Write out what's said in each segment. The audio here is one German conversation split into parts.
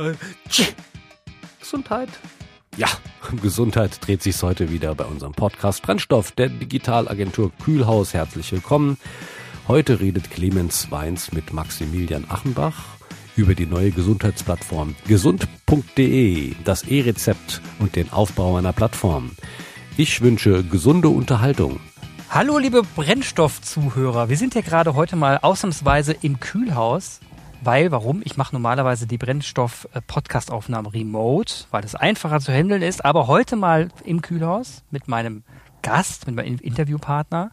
Äh, Gesundheit. Ja, um Gesundheit dreht sich heute wieder bei unserem Podcast Brennstoff der Digitalagentur Kühlhaus. Herzlich willkommen. Heute redet Clemens Weins mit Maximilian Achenbach über die neue Gesundheitsplattform gesund.de, das E-Rezept und den Aufbau einer Plattform. Ich wünsche gesunde Unterhaltung. Hallo liebe Brennstoffzuhörer, wir sind hier gerade heute mal ausnahmsweise im Kühlhaus, weil, warum? Ich mache normalerweise die Brennstoff-Podcast-Aufnahmen remote, weil es einfacher zu handeln ist, aber heute mal im Kühlhaus mit meinem Gast, mit meinem Interviewpartner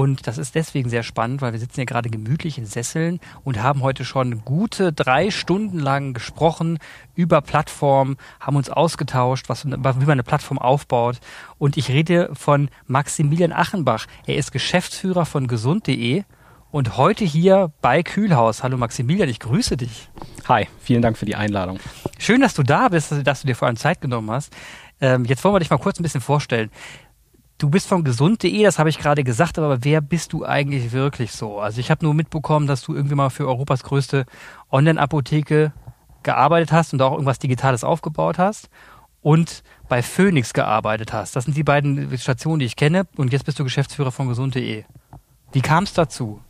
und das ist deswegen sehr spannend, weil wir sitzen hier gerade gemütlich in Sesseln und haben heute schon gute drei Stunden lang gesprochen über Plattformen, haben uns ausgetauscht, was, wie man eine Plattform aufbaut. Und ich rede von Maximilian Achenbach. Er ist Geschäftsführer von gesund.de und heute hier bei Kühlhaus. Hallo Maximilian, ich grüße dich. Hi, vielen Dank für die Einladung. Schön, dass du da bist, dass du dir vor allem Zeit genommen hast. Ähm, jetzt wollen wir dich mal kurz ein bisschen vorstellen. Du bist von gesund.de, das habe ich gerade gesagt, aber wer bist du eigentlich wirklich so? Also ich habe nur mitbekommen, dass du irgendwie mal für Europas größte Online-Apotheke gearbeitet hast und auch irgendwas Digitales aufgebaut hast und bei Phoenix gearbeitet hast. Das sind die beiden Stationen, die ich kenne und jetzt bist du Geschäftsführer von gesund.de. Wie kam es dazu?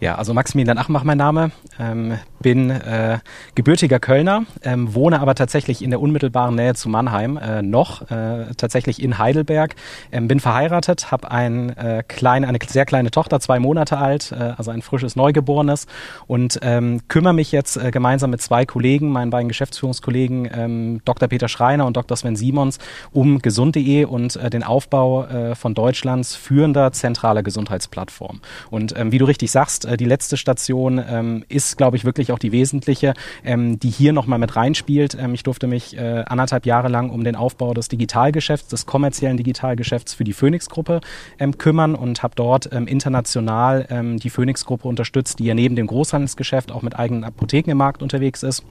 Ja, also Maximilian Achmach mein Name. Ähm, bin äh, gebürtiger Kölner, ähm, wohne aber tatsächlich in der unmittelbaren Nähe zu Mannheim äh, noch, äh, tatsächlich in Heidelberg. Ähm, bin verheiratet, habe ein, äh, klein, eine sehr kleine Tochter, zwei Monate alt, äh, also ein frisches Neugeborenes und ähm, kümmere mich jetzt äh, gemeinsam mit zwei Kollegen, meinen beiden Geschäftsführungskollegen, ähm, Dr. Peter Schreiner und Dr. Sven Simons, um gesund.de und äh, den Aufbau äh, von Deutschlands führender zentraler Gesundheitsplattform. Und ähm, wie du richtig sagst, äh, die letzte Station ähm, ist, glaube ich, wirklich auch die wesentliche, ähm, die hier nochmal mit reinspielt. Ähm, ich durfte mich äh, anderthalb Jahre lang um den Aufbau des Digitalgeschäfts, des kommerziellen Digitalgeschäfts für die Phoenix-Gruppe ähm, kümmern und habe dort ähm, international ähm, die Phoenix-Gruppe unterstützt, die ja neben dem Großhandelsgeschäft auch mit eigenen Apotheken im Markt unterwegs ist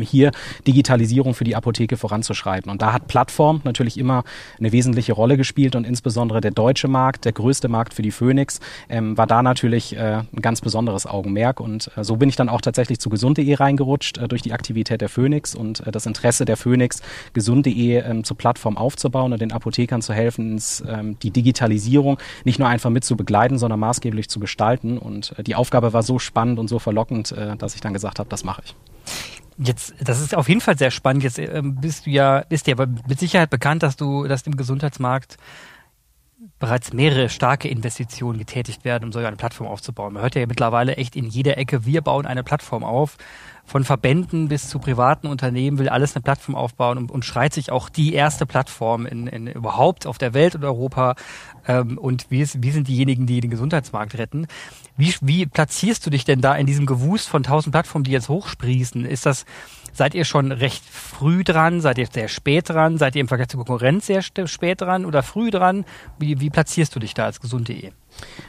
hier Digitalisierung für die Apotheke voranzuschreiten. Und da hat Plattform natürlich immer eine wesentliche Rolle gespielt und insbesondere der deutsche Markt, der größte Markt für die Phoenix, ähm, war da natürlich äh, ein ganz besonderes Augenmerk. Und äh, so bin ich dann auch tatsächlich zu gesund.de reingerutscht äh, durch die Aktivität der Phoenix und äh, das Interesse der Phoenix, gesund.de ähm, zur Plattform aufzubauen und den Apothekern zu helfen, ins, ähm, die Digitalisierung nicht nur einfach mit zu begleiten, sondern maßgeblich zu gestalten. Und äh, die Aufgabe war so spannend und so verlockend, äh, dass ich dann gesagt habe, das mache ich. Jetzt, das ist auf jeden Fall sehr spannend. Jetzt ähm, bist du ja, ist dir aber mit Sicherheit bekannt, dass du, dass im Gesundheitsmarkt bereits mehrere starke Investitionen getätigt werden, um so eine Plattform aufzubauen. Man hört ja mittlerweile echt in jeder Ecke, wir bauen eine Plattform auf. Von Verbänden bis zu privaten Unternehmen will alles eine Plattform aufbauen und, und schreit sich auch die erste Plattform in, in überhaupt auf der Welt und Europa. Ähm, und wir, wir sind diejenigen, die den Gesundheitsmarkt retten. Wie, wie platzierst du dich denn da in diesem Gewust von tausend Plattformen, die jetzt hochsprießen? Ist das, seid ihr schon recht früh dran? Seid ihr sehr spät dran? Seid ihr im Vergleich zur Konkurrenz sehr spät dran oder früh dran? Wie, wie platzierst du dich da als gesund.de?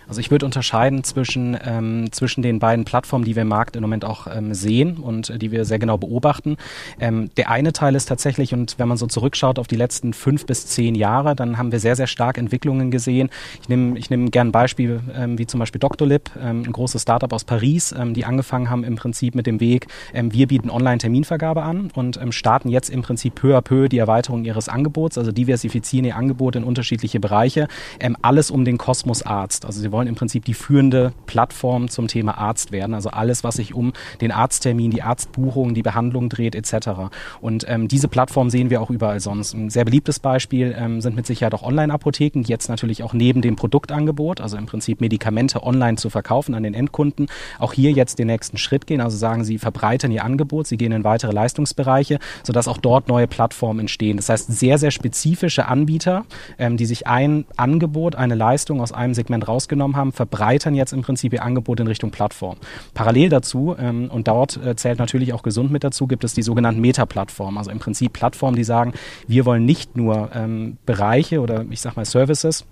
Also ich würde unterscheiden zwischen, ähm, zwischen den beiden Plattformen, die wir im Markt im Moment auch ähm, sehen und äh, die wir sehr genau beobachten. Ähm, der eine Teil ist tatsächlich, und wenn man so zurückschaut auf die letzten fünf bis zehn Jahre, dann haben wir sehr, sehr stark Entwicklungen gesehen. Ich nehme ich nehm gerne ein Beispiel ähm, wie zum Beispiel Doctolib, ähm, ein großes Startup aus Paris, ähm, die angefangen haben im Prinzip mit dem Weg, ähm, wir bieten Online-Terminvergabe an und ähm, starten jetzt im Prinzip peu à peu die Erweiterung ihres Angebots, also diversifizieren ihr Angebot in unterschiedliche Bereiche, ähm, alles um den Kosmos Arzt. Also sie wollen im Prinzip die führende Plattform zum Thema Arzt werden. Also alles, was sich um den Arzttermin, die Arztbuchung, die Behandlung dreht, etc. Und ähm, diese Plattform sehen wir auch überall sonst. Ein sehr beliebtes Beispiel ähm, sind mit Sicherheit auch Online-Apotheken, die jetzt natürlich auch neben dem Produktangebot, also im Prinzip Medikamente online zu verkaufen an den Endkunden, auch hier jetzt den nächsten Schritt gehen. Also sagen sie verbreitern ihr Angebot, sie gehen in weitere Leistungsbereiche, sodass auch dort neue Plattformen entstehen. Das heißt, sehr, sehr spezifische Anbieter, ähm, die sich ein Angebot, eine Leistung aus einem Segment rausgenommen haben, verbreitern jetzt im Prinzip ihr Angebot in Richtung Plattform. Parallel dazu, ähm, und dort äh, zählt natürlich auch gesund mit dazu, gibt es die sogenannten Meta-Plattformen, also im Prinzip Plattformen, die sagen, wir wollen nicht nur ähm, Bereiche oder ich sag mal Services,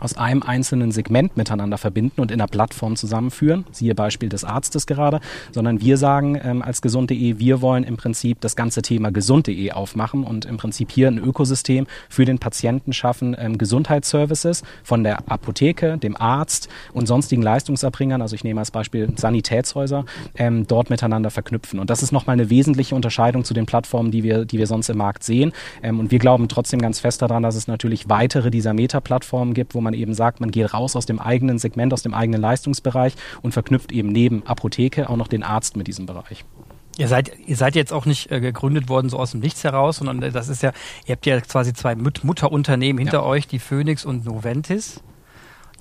aus einem einzelnen Segment miteinander verbinden und in einer Plattform zusammenführen. Siehe Beispiel des Arztes gerade, sondern wir sagen ähm, als gesund.de, wir wollen im Prinzip das ganze Thema gesund.de aufmachen und im Prinzip hier ein Ökosystem für den Patienten schaffen, ähm, Gesundheitsservices von der Apotheke, dem Arzt und sonstigen Leistungserbringern, also ich nehme als Beispiel Sanitätshäuser, ähm, dort miteinander verknüpfen. Und das ist nochmal eine wesentliche Unterscheidung zu den Plattformen, die wir, die wir sonst im Markt sehen. Ähm, und wir glauben trotzdem ganz fest daran, dass es natürlich weitere dieser Meta-Plattformen gibt, wo man eben sagt, man geht raus aus dem eigenen Segment, aus dem eigenen Leistungsbereich und verknüpft eben neben Apotheke auch noch den Arzt mit diesem Bereich. Ihr seid, ihr seid jetzt auch nicht äh, gegründet worden so aus dem Nichts heraus, sondern äh, das ist ja, ihr habt ja quasi zwei Mut Mutterunternehmen hinter ja. euch, die Phoenix und Noventis.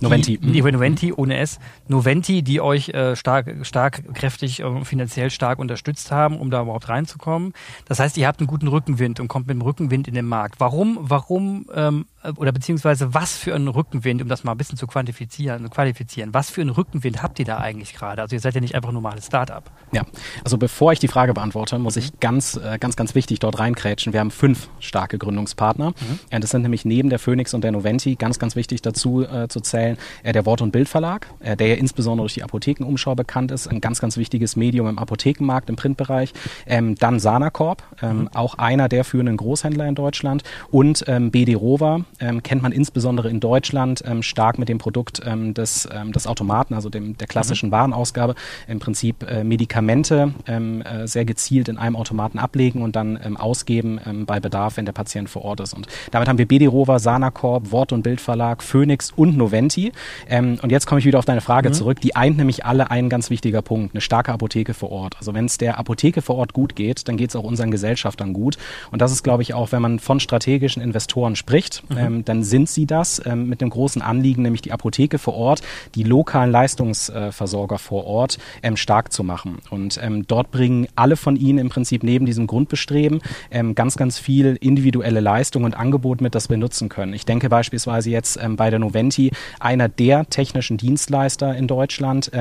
Noventi. Die, die Noventi ohne S. Noventi, die euch äh, stark, stark, kräftig, äh, finanziell stark unterstützt haben, um da überhaupt reinzukommen. Das heißt, ihr habt einen guten Rückenwind und kommt mit dem Rückenwind in den Markt. Warum, warum ähm, äh, oder beziehungsweise was für einen Rückenwind, um das mal ein bisschen zu quantifizieren, qualifizieren, was für einen Rückenwind habt ihr da eigentlich gerade? Also ihr seid ja nicht einfach nur mal ein Startup. Ja, also bevor ich die Frage beantworte, muss ich ganz, äh, ganz, ganz wichtig dort reinkrätschen. Wir haben fünf starke Gründungspartner. Mhm. Das sind nämlich neben der Phoenix und der Noventi ganz, ganz wichtig dazu äh, zu zählen, äh, der Wort- und Bildverlag, äh, der ja insbesondere durch die Apothekenumschau bekannt ist, ein ganz, ganz wichtiges Medium im Apothekenmarkt, im Printbereich. Ähm, dann Sanacorp, ähm, mhm. auch einer der führenden Großhändler in Deutschland und ähm, BD Rover, ähm, kennt man insbesondere in Deutschland ähm, stark mit dem Produkt ähm, des, ähm, des Automaten, also dem, der klassischen mhm. Warenausgabe, im Prinzip äh, Medikamente ähm, äh, sehr gezielt in einem Automaten ablegen und dann ausgeben bei Bedarf, wenn der Patient vor Ort ist. Und damit haben wir BD Rover, Sanacorp, Wort- und Bildverlag, Phoenix und Noventi. Und jetzt komme ich wieder auf deine Frage mhm. zurück. Die eint nämlich alle einen ganz wichtiger Punkt, eine starke Apotheke vor Ort. Also wenn es der Apotheke vor Ort gut geht, dann geht es auch unseren Gesellschaftern gut. Und das ist, glaube ich, auch, wenn man von strategischen Investoren spricht, mhm. Ähm, dann sind sie das ähm, mit einem großen Anliegen, nämlich die Apotheke vor Ort, die lokalen Leistungsversorger vor Ort ähm, stark zu machen. Und ähm, dort bringen alle von ihnen im Prinzip neben diesem Grundbestreben ähm, ganz, ganz viel individuelle Leistung und Angebot mit, das wir nutzen können. Ich denke beispielsweise jetzt ähm, bei der Noventi, einer der technischen Dienstleister in Deutschland,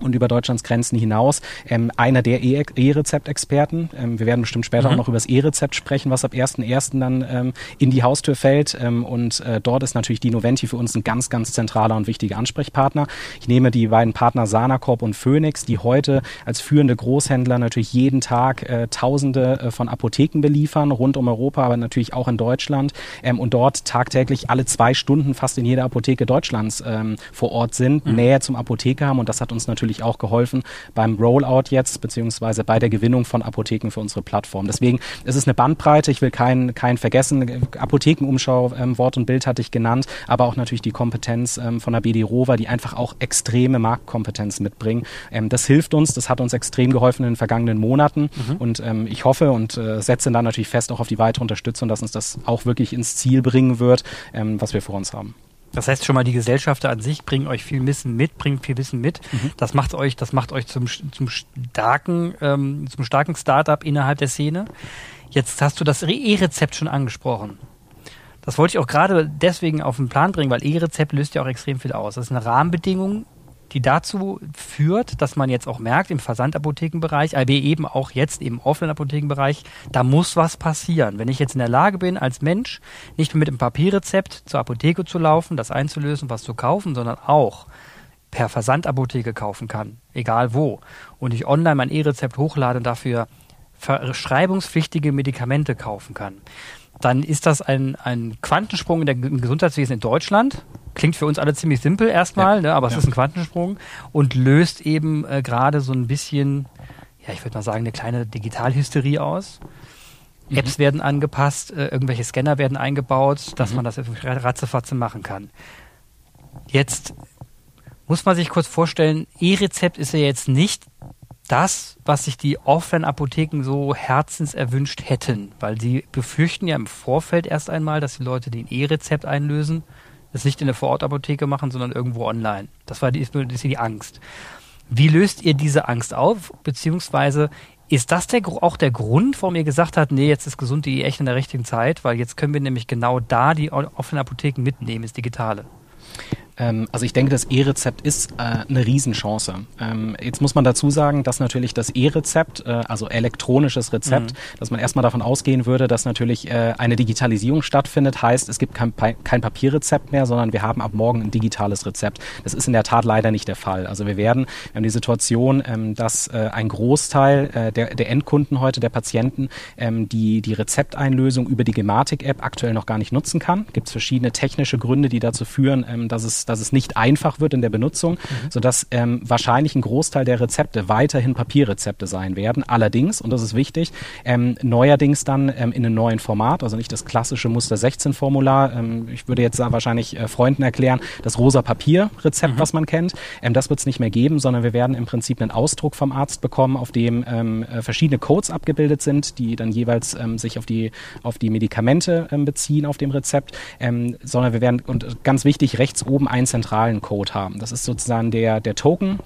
und über Deutschlands Grenzen hinaus ähm, einer der E-Rezept-Experten. Ähm, wir werden bestimmt später mhm. auch noch über das E-Rezept sprechen, was ab 1.1. dann ähm, in die Haustür fällt. Ähm, und äh, dort ist natürlich die Noventi für uns ein ganz, ganz zentraler und wichtiger Ansprechpartner. Ich nehme die beiden Partner Sanacorp und Phoenix, die heute als führende Großhändler natürlich jeden Tag äh, Tausende äh, von Apotheken beliefern, rund um Europa, aber natürlich auch in Deutschland ähm, und dort tagtäglich alle zwei Stunden fast in jeder Apotheke Deutschlands ähm, vor Ort sind, mhm. Nähe zum Apotheker haben und das hat uns natürlich natürlich auch geholfen beim Rollout jetzt, beziehungsweise bei der Gewinnung von Apotheken für unsere Plattform. Deswegen ist es eine Bandbreite, ich will keinen keinen vergessen. Apothekenumschau, ähm, Wort und Bild hatte ich genannt, aber auch natürlich die Kompetenz ähm, von der BD Rover, die einfach auch extreme Marktkompetenz mitbringen. Ähm, das hilft uns, das hat uns extrem geholfen in den vergangenen Monaten mhm. und ähm, ich hoffe und äh, setze dann natürlich fest auch auf die weitere Unterstützung, dass uns das auch wirklich ins Ziel bringen wird, ähm, was wir vor uns haben. Das heißt schon mal, die Gesellschafter an sich bringen euch viel Wissen mit, bringen viel Wissen mit. Mhm. Das macht euch, das macht euch zum, zum starken, ähm, zum starken Startup innerhalb der Szene. Jetzt hast du das E-Rezept schon angesprochen. Das wollte ich auch gerade deswegen auf den Plan bringen, weil E-Rezept löst ja auch extrem viel aus. Das ist eine Rahmenbedingung, die dazu führt, dass man jetzt auch merkt, im Versandapothekenbereich, aber eben auch jetzt im Offline-Apothekenbereich, da muss was passieren. Wenn ich jetzt in der Lage bin, als Mensch nicht nur mit einem Papierrezept zur Apotheke zu laufen, das einzulösen, was zu kaufen, sondern auch per Versandapotheke kaufen kann, egal wo, und ich online mein E-Rezept hochlade und dafür verschreibungspflichtige Medikamente kaufen kann, dann ist das ein, ein Quantensprung in der, im Gesundheitswesen in Deutschland, klingt für uns alle ziemlich simpel erstmal, ja. ne, aber es ja. ist ein Quantensprung und löst eben äh, gerade so ein bisschen, ja, ich würde mal sagen, eine kleine Digitalhysterie aus. Mhm. Apps werden angepasst, äh, irgendwelche Scanner werden eingebaut, dass mhm. man das ratzefatze machen kann. Jetzt muss man sich kurz vorstellen, E-Rezept ist ja jetzt nicht das, was sich die Offline-Apotheken so herzenserwünscht hätten, weil sie befürchten ja im Vorfeld erst einmal, dass die Leute den E-Rezept einlösen das nicht in der Vorortapotheke machen, sondern irgendwo online. Das war die, ist die Angst. Wie löst ihr diese Angst auf? Beziehungsweise ist das der, auch der Grund, warum ihr gesagt habt, nee, jetzt ist gesund.de echt in der richtigen Zeit, weil jetzt können wir nämlich genau da die offenen Apotheken mitnehmen, ins Digitale? Ähm, also ich denke, das E-Rezept ist äh, eine Riesenchance. Ähm, jetzt muss man dazu sagen, dass natürlich das E-Rezept, äh, also elektronisches Rezept, mhm. dass man erstmal davon ausgehen würde, dass natürlich äh, eine Digitalisierung stattfindet, heißt, es gibt kein, kein Papierrezept mehr, sondern wir haben ab morgen ein digitales Rezept. Das ist in der Tat leider nicht der Fall. Also wir werden, wir haben die Situation, ähm, dass äh, ein Großteil äh, der, der Endkunden heute, der Patienten, ähm, die, die Rezepteinlösung über die Gematik-App aktuell noch gar nicht nutzen kann. Gibt es verschiedene technische Gründe, die dazu führen, ähm, dass es dass es nicht einfach wird in der Benutzung, mhm. sodass ähm, wahrscheinlich ein Großteil der Rezepte weiterhin Papierrezepte sein werden. Allerdings, und das ist wichtig, ähm, neuerdings dann ähm, in einem neuen Format, also nicht das klassische Muster 16 Formular. Ähm, ich würde jetzt wahrscheinlich äh, Freunden erklären, das rosa Papierrezept, mhm. was man kennt, ähm, das wird es nicht mehr geben, sondern wir werden im Prinzip einen Ausdruck vom Arzt bekommen, auf dem ähm, äh, verschiedene Codes abgebildet sind, die dann jeweils ähm, sich auf die, auf die Medikamente ähm, beziehen auf dem Rezept, ähm, sondern wir werden, und ganz wichtig, rechts oben einen zentralen Code haben. Das ist sozusagen der, der Token,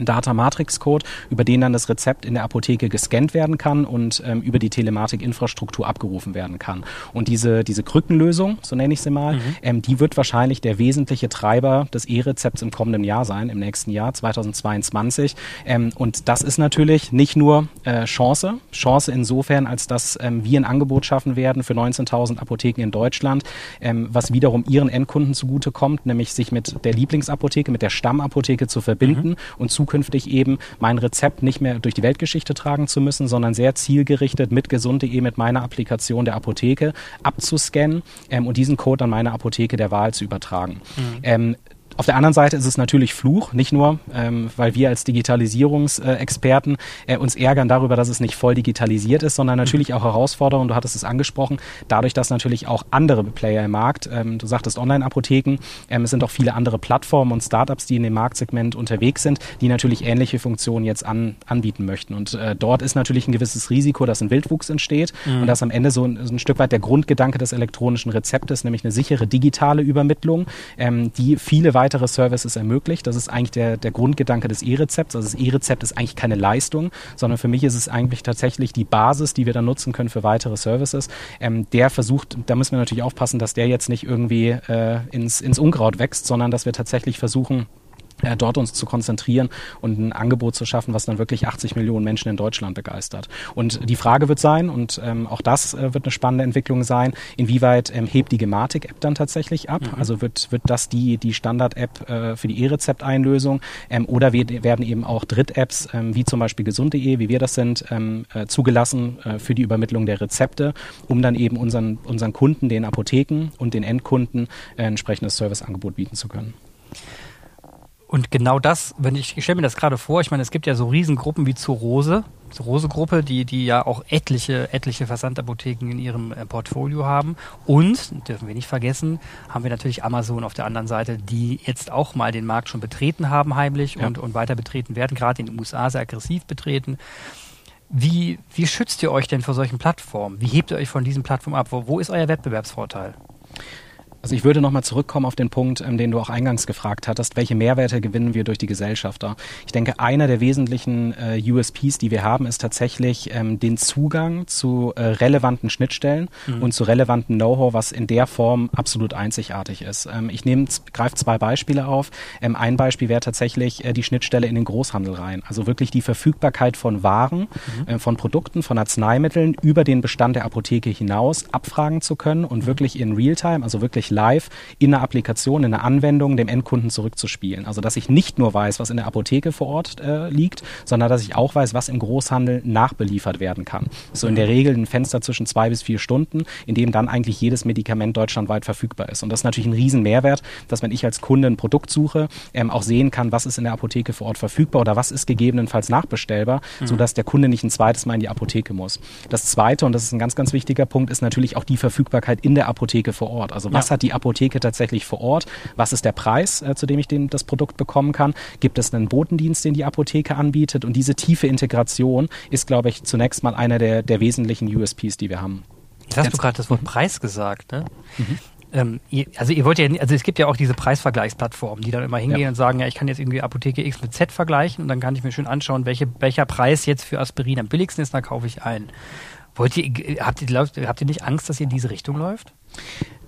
Data Matrix Code, über den dann das Rezept in der Apotheke gescannt werden kann und ähm, über die Telematik-Infrastruktur abgerufen werden kann. Und diese, diese Krückenlösung, so nenne ich sie mal, mhm. ähm, die wird wahrscheinlich der wesentliche Treiber des E-Rezepts im kommenden Jahr sein, im nächsten Jahr 2022. Ähm, und das ist natürlich nicht nur äh, Chance, Chance insofern, als dass ähm, wir ein Angebot schaffen werden für 19.000 Apotheken in Deutschland, ähm, was wiederum ihren Endkunden zugutekommt, nämlich sich mit der Lieblingsapotheke, mit der Stammapotheke zu verbinden mhm. und zu zukünftig eben mein Rezept nicht mehr durch die Weltgeschichte tragen zu müssen, sondern sehr zielgerichtet mit gesund.de mit meiner Applikation der Apotheke abzuscannen ähm, und diesen Code an meine Apotheke der Wahl zu übertragen. Mhm. Ähm, auf der anderen Seite ist es natürlich Fluch, nicht nur, ähm, weil wir als Digitalisierungsexperten äh, uns ärgern darüber, dass es nicht voll digitalisiert ist, sondern natürlich auch Herausforderungen, du hattest es angesprochen, dadurch, dass natürlich auch andere Player im Markt, ähm, du sagtest Online-Apotheken, ähm, es sind auch viele andere Plattformen und Startups, die in dem Marktsegment unterwegs sind, die natürlich ähnliche Funktionen jetzt an, anbieten möchten. Und äh, dort ist natürlich ein gewisses Risiko, dass ein Wildwuchs entsteht mhm. und dass am Ende so ein, so ein, Stück weit der Grundgedanke des elektronischen Rezeptes, nämlich eine sichere digitale Übermittlung, ähm, die viele weitere weitere Services ermöglicht. Das ist eigentlich der, der Grundgedanke des E-Rezepts. Also das E-Rezept ist eigentlich keine Leistung, sondern für mich ist es eigentlich tatsächlich die Basis, die wir dann nutzen können für weitere Services. Ähm, der versucht, da müssen wir natürlich aufpassen, dass der jetzt nicht irgendwie äh, ins, ins Unkraut wächst, sondern dass wir tatsächlich versuchen, dort uns zu konzentrieren und ein Angebot zu schaffen, was dann wirklich 80 Millionen Menschen in Deutschland begeistert. Und die Frage wird sein, und ähm, auch das äh, wird eine spannende Entwicklung sein, inwieweit ähm, hebt die Gematik-App dann tatsächlich ab? Mhm. Also wird, wird das die, die Standard-App äh, für die E-Rezept-Einlösung ähm, oder werden eben auch Dritt-Apps, ähm, wie zum Beispiel gesund.de, wie wir das sind, ähm, äh, zugelassen äh, für die Übermittlung der Rezepte, um dann eben unseren, unseren Kunden, den Apotheken und den Endkunden äh, entsprechendes Serviceangebot bieten zu können. Und genau das, wenn ich, ich stelle mir das gerade vor, ich meine, es gibt ja so Riesengruppen wie zur Rose, zur Rose-Gruppe, die, die ja auch etliche, etliche Versandapotheken in ihrem äh, Portfolio haben. Und, dürfen wir nicht vergessen, haben wir natürlich Amazon auf der anderen Seite, die jetzt auch mal den Markt schon betreten haben, heimlich ja. und, und weiter betreten werden, gerade in den USA sehr aggressiv betreten. Wie, wie schützt ihr euch denn vor solchen Plattformen? Wie hebt ihr euch von diesen Plattformen ab? Wo, wo ist euer Wettbewerbsvorteil? Also ich würde nochmal zurückkommen auf den Punkt, ähm, den du auch eingangs gefragt hattest, welche Mehrwerte gewinnen wir durch die Gesellschafter? Ich denke, einer der wesentlichen äh, USPs, die wir haben, ist tatsächlich ähm, den Zugang zu äh, relevanten Schnittstellen mhm. und zu relevanten Know-how, was in der Form absolut einzigartig ist. Ähm, ich nehme, greife zwei Beispiele auf. Ähm, ein Beispiel wäre tatsächlich äh, die Schnittstelle in den Großhandel rein. Also wirklich die Verfügbarkeit von Waren, mhm. äh, von Produkten, von Arzneimitteln über den Bestand der Apotheke hinaus abfragen zu können und mhm. wirklich in Realtime, also wirklich wirklich live in einer Applikation, in einer Anwendung dem Endkunden zurückzuspielen. Also dass ich nicht nur weiß, was in der Apotheke vor Ort äh, liegt, sondern dass ich auch weiß, was im Großhandel nachbeliefert werden kann. So in der Regel ein Fenster zwischen zwei bis vier Stunden, in dem dann eigentlich jedes Medikament deutschlandweit verfügbar ist. Und das ist natürlich ein riesen Mehrwert, dass wenn ich als Kunde ein Produkt suche, ähm, auch sehen kann, was ist in der Apotheke vor Ort verfügbar oder was ist gegebenenfalls nachbestellbar, mhm. sodass der Kunde nicht ein zweites Mal in die Apotheke muss. Das zweite, und das ist ein ganz, ganz wichtiger Punkt, ist natürlich auch die Verfügbarkeit in der Apotheke vor Ort. Also was ja. hat hat die Apotheke tatsächlich vor Ort? Was ist der Preis, äh, zu dem ich den, das Produkt bekommen kann? Gibt es einen Botendienst, den die Apotheke anbietet? Und diese tiefe Integration ist, glaube ich, zunächst mal einer der, der wesentlichen USPs, die wir haben. Jetzt hast du gerade das Wort Preis gesagt, ne? Mhm. Ähm, ihr, also ihr wollt ja, also es gibt ja auch diese Preisvergleichsplattformen, die dann immer hingehen ja. und sagen, ja, ich kann jetzt irgendwie Apotheke X mit Z vergleichen und dann kann ich mir schön anschauen, welche, welcher Preis jetzt für Aspirin am billigsten ist, dann kaufe ich ein. Wollt ihr, habt ihr, habt ihr nicht Angst, dass ihr in diese Richtung läuft?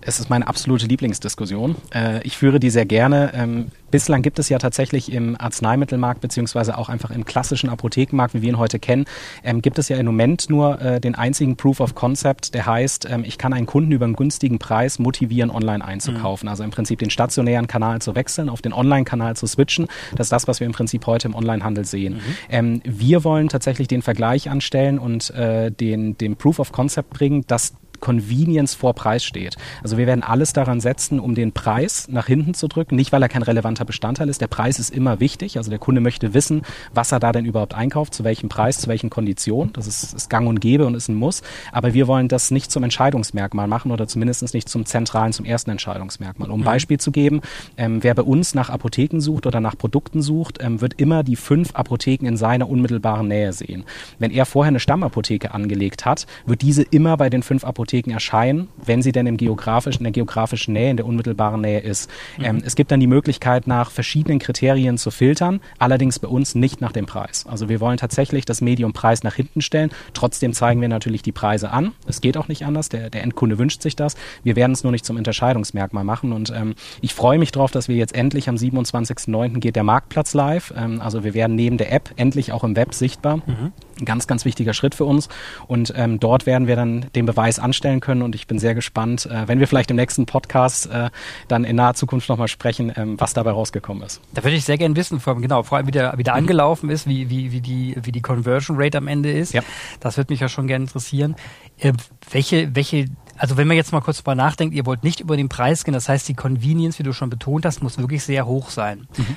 Es ist meine absolute Lieblingsdiskussion. Äh, ich führe die sehr gerne. Ähm, bislang gibt es ja tatsächlich im Arzneimittelmarkt beziehungsweise auch einfach im klassischen Apothekenmarkt, wie wir ihn heute kennen, ähm, gibt es ja im Moment nur äh, den einzigen Proof of Concept, der heißt, ähm, ich kann einen Kunden über einen günstigen Preis motivieren, online einzukaufen. Mhm. Also im Prinzip den stationären Kanal zu wechseln, auf den Online-Kanal zu switchen. Das ist das, was wir im Prinzip heute im Onlinehandel sehen. Mhm. Wir wollen tatsächlich den Vergleich anstellen und äh, den, den Proof of Concept bringen, dass Convenience vor Preis steht. Also wir werden alles daran setzen, um den Preis nach hinten zu drücken. Nicht, weil er kein relevanter Bestandteil ist. Der Preis ist immer wichtig. Also der Kunde möchte wissen, was er da denn überhaupt einkauft, zu welchem Preis, zu welchen Konditionen. Das ist, ist gang und gäbe und ist ein Muss. Aber wir wollen das nicht zum Entscheidungsmerkmal machen oder zumindest nicht zum zentralen, zum ersten Entscheidungsmerkmal. Um ein mhm. Beispiel zu geben, ähm, wer bei uns nach Apotheken sucht oder nach Produkten sucht, ähm, wird immer die fünf Apotheken in seiner unmittelbaren Nähe sehen. Wenn er vorher eine Stammapotheke angelegt hat, wird diese immer bei den fünf Apotheken Apotheken erscheinen, wenn sie denn im geografischen, in der geografischen Nähe, in der unmittelbaren Nähe ist. Mhm. Ähm, es gibt dann die Möglichkeit, nach verschiedenen Kriterien zu filtern, allerdings bei uns nicht nach dem Preis. Also wir wollen tatsächlich das Medium Preis nach hinten stellen. Trotzdem zeigen wir natürlich die Preise an. Es geht auch nicht anders. Der, der Endkunde wünscht sich das. Wir werden es nur nicht zum Unterscheidungsmerkmal machen. Und ähm, ich freue mich darauf, dass wir jetzt endlich am 27.09. geht der Marktplatz live. Ähm, also wir werden neben der App endlich auch im Web sichtbar. Mhm. Ein ganz, ganz wichtiger Schritt für uns. Und ähm, dort werden wir dann den Beweis anstellen können. Und ich bin sehr gespannt, äh, wenn wir vielleicht im nächsten Podcast äh, dann in naher Zukunft nochmal sprechen, ähm, was dabei rausgekommen ist. Da würde ich sehr gerne wissen, vor, genau, vor allem wie der, wie der mhm. angelaufen ist, wie, wie, wie, die, wie die Conversion Rate am Ende ist. Ja. Das würde mich ja schon gerne interessieren. Äh, welche, welche also wenn man jetzt mal kurz drüber nachdenkt, ihr wollt nicht über den Preis gehen, das heißt die Convenience, wie du schon betont hast, muss wirklich sehr hoch sein. Mhm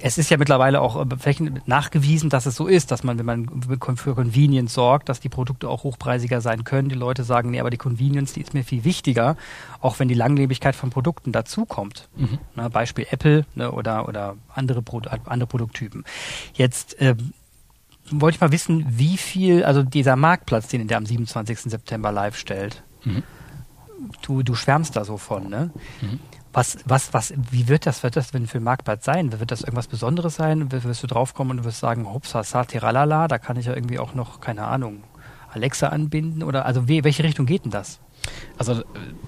es ist ja mittlerweile auch äh, nachgewiesen, dass es so ist, dass man, wenn man für Convenience sorgt, dass die Produkte auch hochpreisiger sein können. Die Leute sagen, nee, aber die Convenience, die ist mir viel wichtiger, auch wenn die Langlebigkeit von Produkten dazukommt. Mhm. Beispiel Apple ne, oder, oder andere, Pro andere Produkttypen. Jetzt ähm, wollte ich mal wissen, wie viel, also dieser Marktplatz, den der am 27. September live stellt, mhm. du, du schwärmst da so von, ne? Mhm. Was, was, was, wie wird das, wird das denn für Marktplatz sein? Wird das irgendwas Besonderes sein? Wirst du draufkommen und wirst sagen, hops, tiralala, da kann ich ja irgendwie auch noch, keine Ahnung, Alexa anbinden? Oder also wie, welche Richtung geht denn das? Also äh,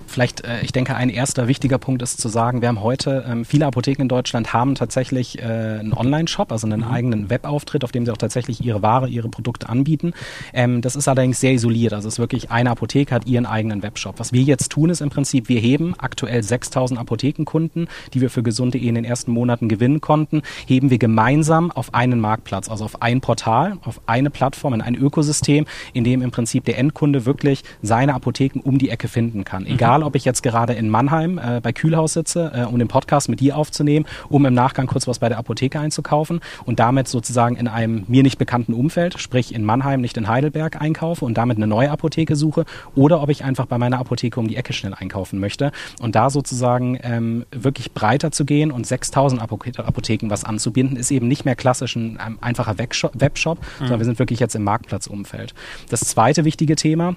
vielleicht, äh, ich denke, ein erster wichtiger Punkt ist zu sagen, wir haben heute, ähm, viele Apotheken in Deutschland haben tatsächlich äh, einen Online-Shop, also einen mhm. eigenen Webauftritt, auf dem sie auch tatsächlich ihre Ware, ihre Produkte anbieten. Ähm, das ist allerdings sehr isoliert, also es ist wirklich eine Apotheke hat ihren eigenen Webshop. Was wir jetzt tun, ist im Prinzip, wir heben aktuell 6000 Apothekenkunden, die wir für gesunde.de in den ersten Monaten gewinnen konnten, heben wir gemeinsam auf einen Marktplatz, also auf ein Portal, auf eine Plattform, in ein Ökosystem, in dem im Prinzip der Endkunde wirklich seine Apotheken um die Ecke finden kann. Mhm. Egal, ob ich jetzt gerade in Mannheim äh, bei Kühlhaus sitze, äh, um den Podcast mit dir aufzunehmen, um im Nachgang kurz was bei der Apotheke einzukaufen und damit sozusagen in einem mir nicht bekannten Umfeld, sprich in Mannheim, nicht in Heidelberg einkaufe und damit eine neue Apotheke suche oder ob ich einfach bei meiner Apotheke um die Ecke schnell einkaufen möchte und da sozusagen ähm, wirklich breiter zu gehen und 6000 Apotheken was anzubinden, ist eben nicht mehr klassisch ein einfacher Webshop, mhm. sondern wir sind wirklich jetzt im Marktplatzumfeld. Das zweite wichtige Thema,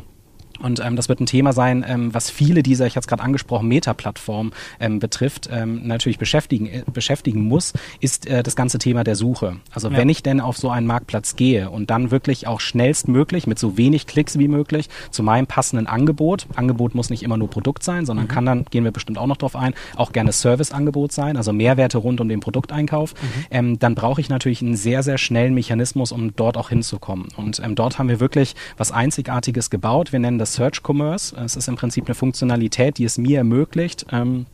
und ähm, das wird ein Thema sein, ähm, was viele dieser, ich hatte es gerade angesprochen, Meta-Plattformen ähm, betrifft, ähm, natürlich beschäftigen, äh, beschäftigen muss, ist äh, das ganze Thema der Suche. Also ja. wenn ich denn auf so einen Marktplatz gehe und dann wirklich auch schnellstmöglich mit so wenig Klicks wie möglich zu meinem passenden Angebot, Angebot muss nicht immer nur Produkt sein, sondern mhm. kann dann, gehen wir bestimmt auch noch drauf ein, auch gerne Serviceangebot sein, also Mehrwerte rund um den Produkteinkauf, mhm. ähm, dann brauche ich natürlich einen sehr, sehr schnellen Mechanismus, um dort auch hinzukommen. Und ähm, dort haben wir wirklich was Einzigartiges gebaut. Wir nennen das Search Commerce. Es ist im Prinzip eine Funktionalität, die es mir ermöglicht, ähm,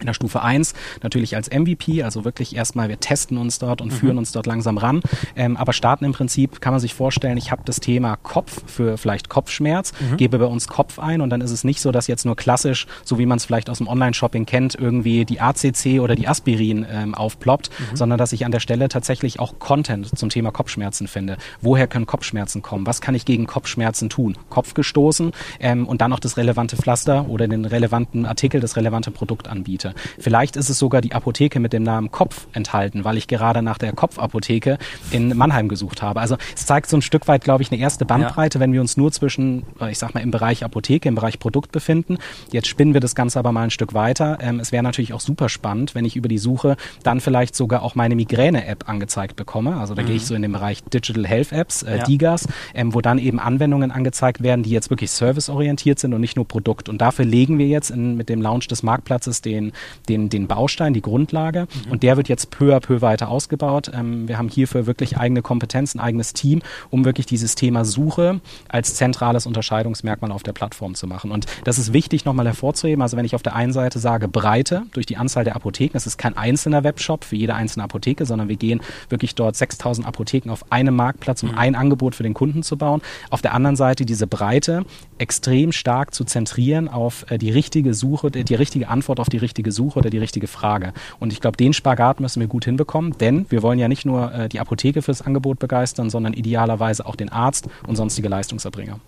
in der Stufe 1 natürlich als MVP, also wirklich erstmal, wir testen uns dort und mhm. führen uns dort langsam ran. Ähm, aber starten im Prinzip, kann man sich vorstellen, ich habe das Thema Kopf für vielleicht Kopfschmerz, mhm. gebe bei uns Kopf ein und dann ist es nicht so, dass jetzt nur klassisch, so wie man es vielleicht aus dem Online-Shopping kennt, irgendwie die ACC oder die Aspirin ähm, aufploppt, mhm. sondern dass ich an der Stelle tatsächlich auch Content zum Thema Kopfschmerzen finde. Woher können Kopfschmerzen kommen? Was kann ich gegen Kopfschmerzen tun? Kopf gestoßen ähm, und dann noch das relevante Pflaster oder den relevanten Artikel, das relevante Produkt anbieten Seite. Vielleicht ist es sogar die Apotheke mit dem Namen Kopf enthalten, weil ich gerade nach der Kopfapotheke in Mannheim gesucht habe. Also es zeigt so ein Stück weit, glaube ich, eine erste Bandbreite, ja. wenn wir uns nur zwischen, äh, ich sag mal, im Bereich Apotheke, im Bereich Produkt befinden. Jetzt spinnen wir das Ganze aber mal ein Stück weiter. Ähm, es wäre natürlich auch super spannend, wenn ich über die Suche dann vielleicht sogar auch meine Migräne-App angezeigt bekomme. Also da mhm. gehe ich so in den Bereich Digital Health Apps, äh, ja. DIGAs, ähm, wo dann eben Anwendungen angezeigt werden, die jetzt wirklich serviceorientiert sind und nicht nur Produkt. Und dafür legen wir jetzt in, mit dem Launch des Marktplatzes den, den, den Baustein, die Grundlage. Mhm. Und der wird jetzt peu à peu weiter ausgebaut. Ähm, wir haben hierfür wirklich eigene Kompetenzen, eigenes Team, um wirklich dieses Thema Suche als zentrales Unterscheidungsmerkmal auf der Plattform zu machen. Und das ist wichtig nochmal hervorzuheben. Also wenn ich auf der einen Seite sage Breite durch die Anzahl der Apotheken, es ist kein einzelner Webshop für jede einzelne Apotheke, sondern wir gehen wirklich dort 6000 Apotheken auf einem Marktplatz, um mhm. ein Angebot für den Kunden zu bauen. Auf der anderen Seite diese Breite extrem stark zu zentrieren auf äh, die richtige Suche, die, die richtige Antwort auf die richtige Suche oder die richtige Frage. Und ich glaube, den Spagat müssen wir gut hinbekommen, denn wir wollen ja nicht nur äh, die Apotheke fürs Angebot begeistern, sondern idealerweise auch den Arzt und sonstige Leistungserbringer.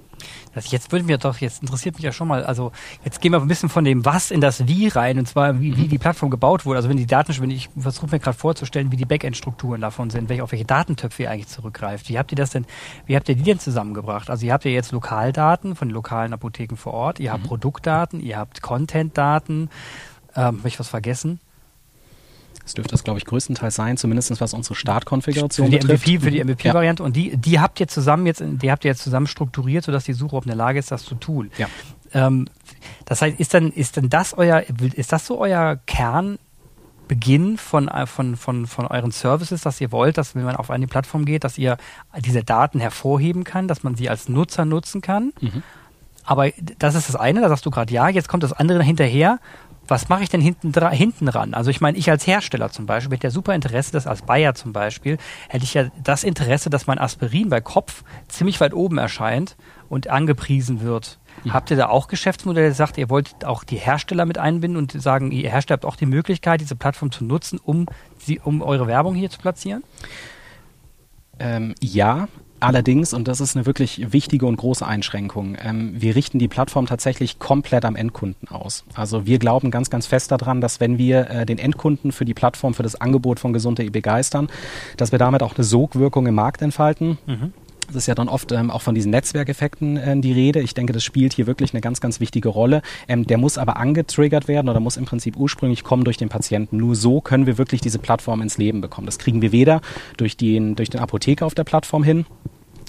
Das jetzt würden wir doch, jetzt interessiert mich ja schon mal, also jetzt gehen wir ein bisschen von dem Was in das Wie rein, und zwar wie, wie die Plattform gebaut wurde. Also wenn die Daten, wenn ich versuche mir gerade vorzustellen, wie die Backend-Strukturen davon sind, welche, auf welche Datentöpfe ihr eigentlich zurückgreift. Wie habt ihr das denn, wie habt ihr die denn zusammengebracht? Also ihr habt ja jetzt Lokaldaten von den lokalen Apotheken vor Ort, ihr habt mhm. Produktdaten, ihr habt Content-Daten, ähm, habe ich was vergessen? Das dürfte das, glaube ich, größtenteils sein, zumindest was unsere Startkonfiguration für die betrifft. MVP, für die MVP-Variante. Ja. Und die, die habt ihr zusammen jetzt, die habt ihr jetzt zusammen strukturiert, sodass die Suche auch in der Lage ist, das zu tun. Ja. Ähm, das heißt, ist dann, ist denn das euer, ist das so euer Kernbeginn von, von, von, von euren Services, dass ihr wollt, dass wenn man auf eine Plattform geht, dass ihr diese Daten hervorheben kann, dass man sie als Nutzer nutzen kann? Mhm. Aber das ist das eine, da sagst du gerade ja, jetzt kommt das andere hinterher was mache ich denn hinten, hinten ran? Also ich meine, ich als Hersteller zum Beispiel hätte ja super Interesse, dass als Bayer zum Beispiel, hätte ich ja das Interesse, dass mein Aspirin bei Kopf ziemlich weit oben erscheint und angepriesen wird. Mhm. Habt ihr da auch Geschäftsmodelle, sagt, ihr wollt auch die Hersteller mit einbinden und sagen, ihr Hersteller habt auch die Möglichkeit, diese Plattform zu nutzen, um, sie, um eure Werbung hier zu platzieren? Ähm, ja, Allerdings, und das ist eine wirklich wichtige und große Einschränkung, ähm, wir richten die Plattform tatsächlich komplett am Endkunden aus. Also wir glauben ganz, ganz fest daran, dass wenn wir äh, den Endkunden für die Plattform, für das Angebot von Gesund.de begeistern, dass wir damit auch eine Sogwirkung im Markt entfalten. Mhm. Es ist ja dann oft ähm, auch von diesen Netzwerkeffekten äh, die Rede. Ich denke, das spielt hier wirklich eine ganz, ganz wichtige Rolle. Ähm, der muss aber angetriggert werden oder muss im Prinzip ursprünglich kommen durch den Patienten. Nur so können wir wirklich diese Plattform ins Leben bekommen. Das kriegen wir weder durch den, durch den Apotheker auf der Plattform hin,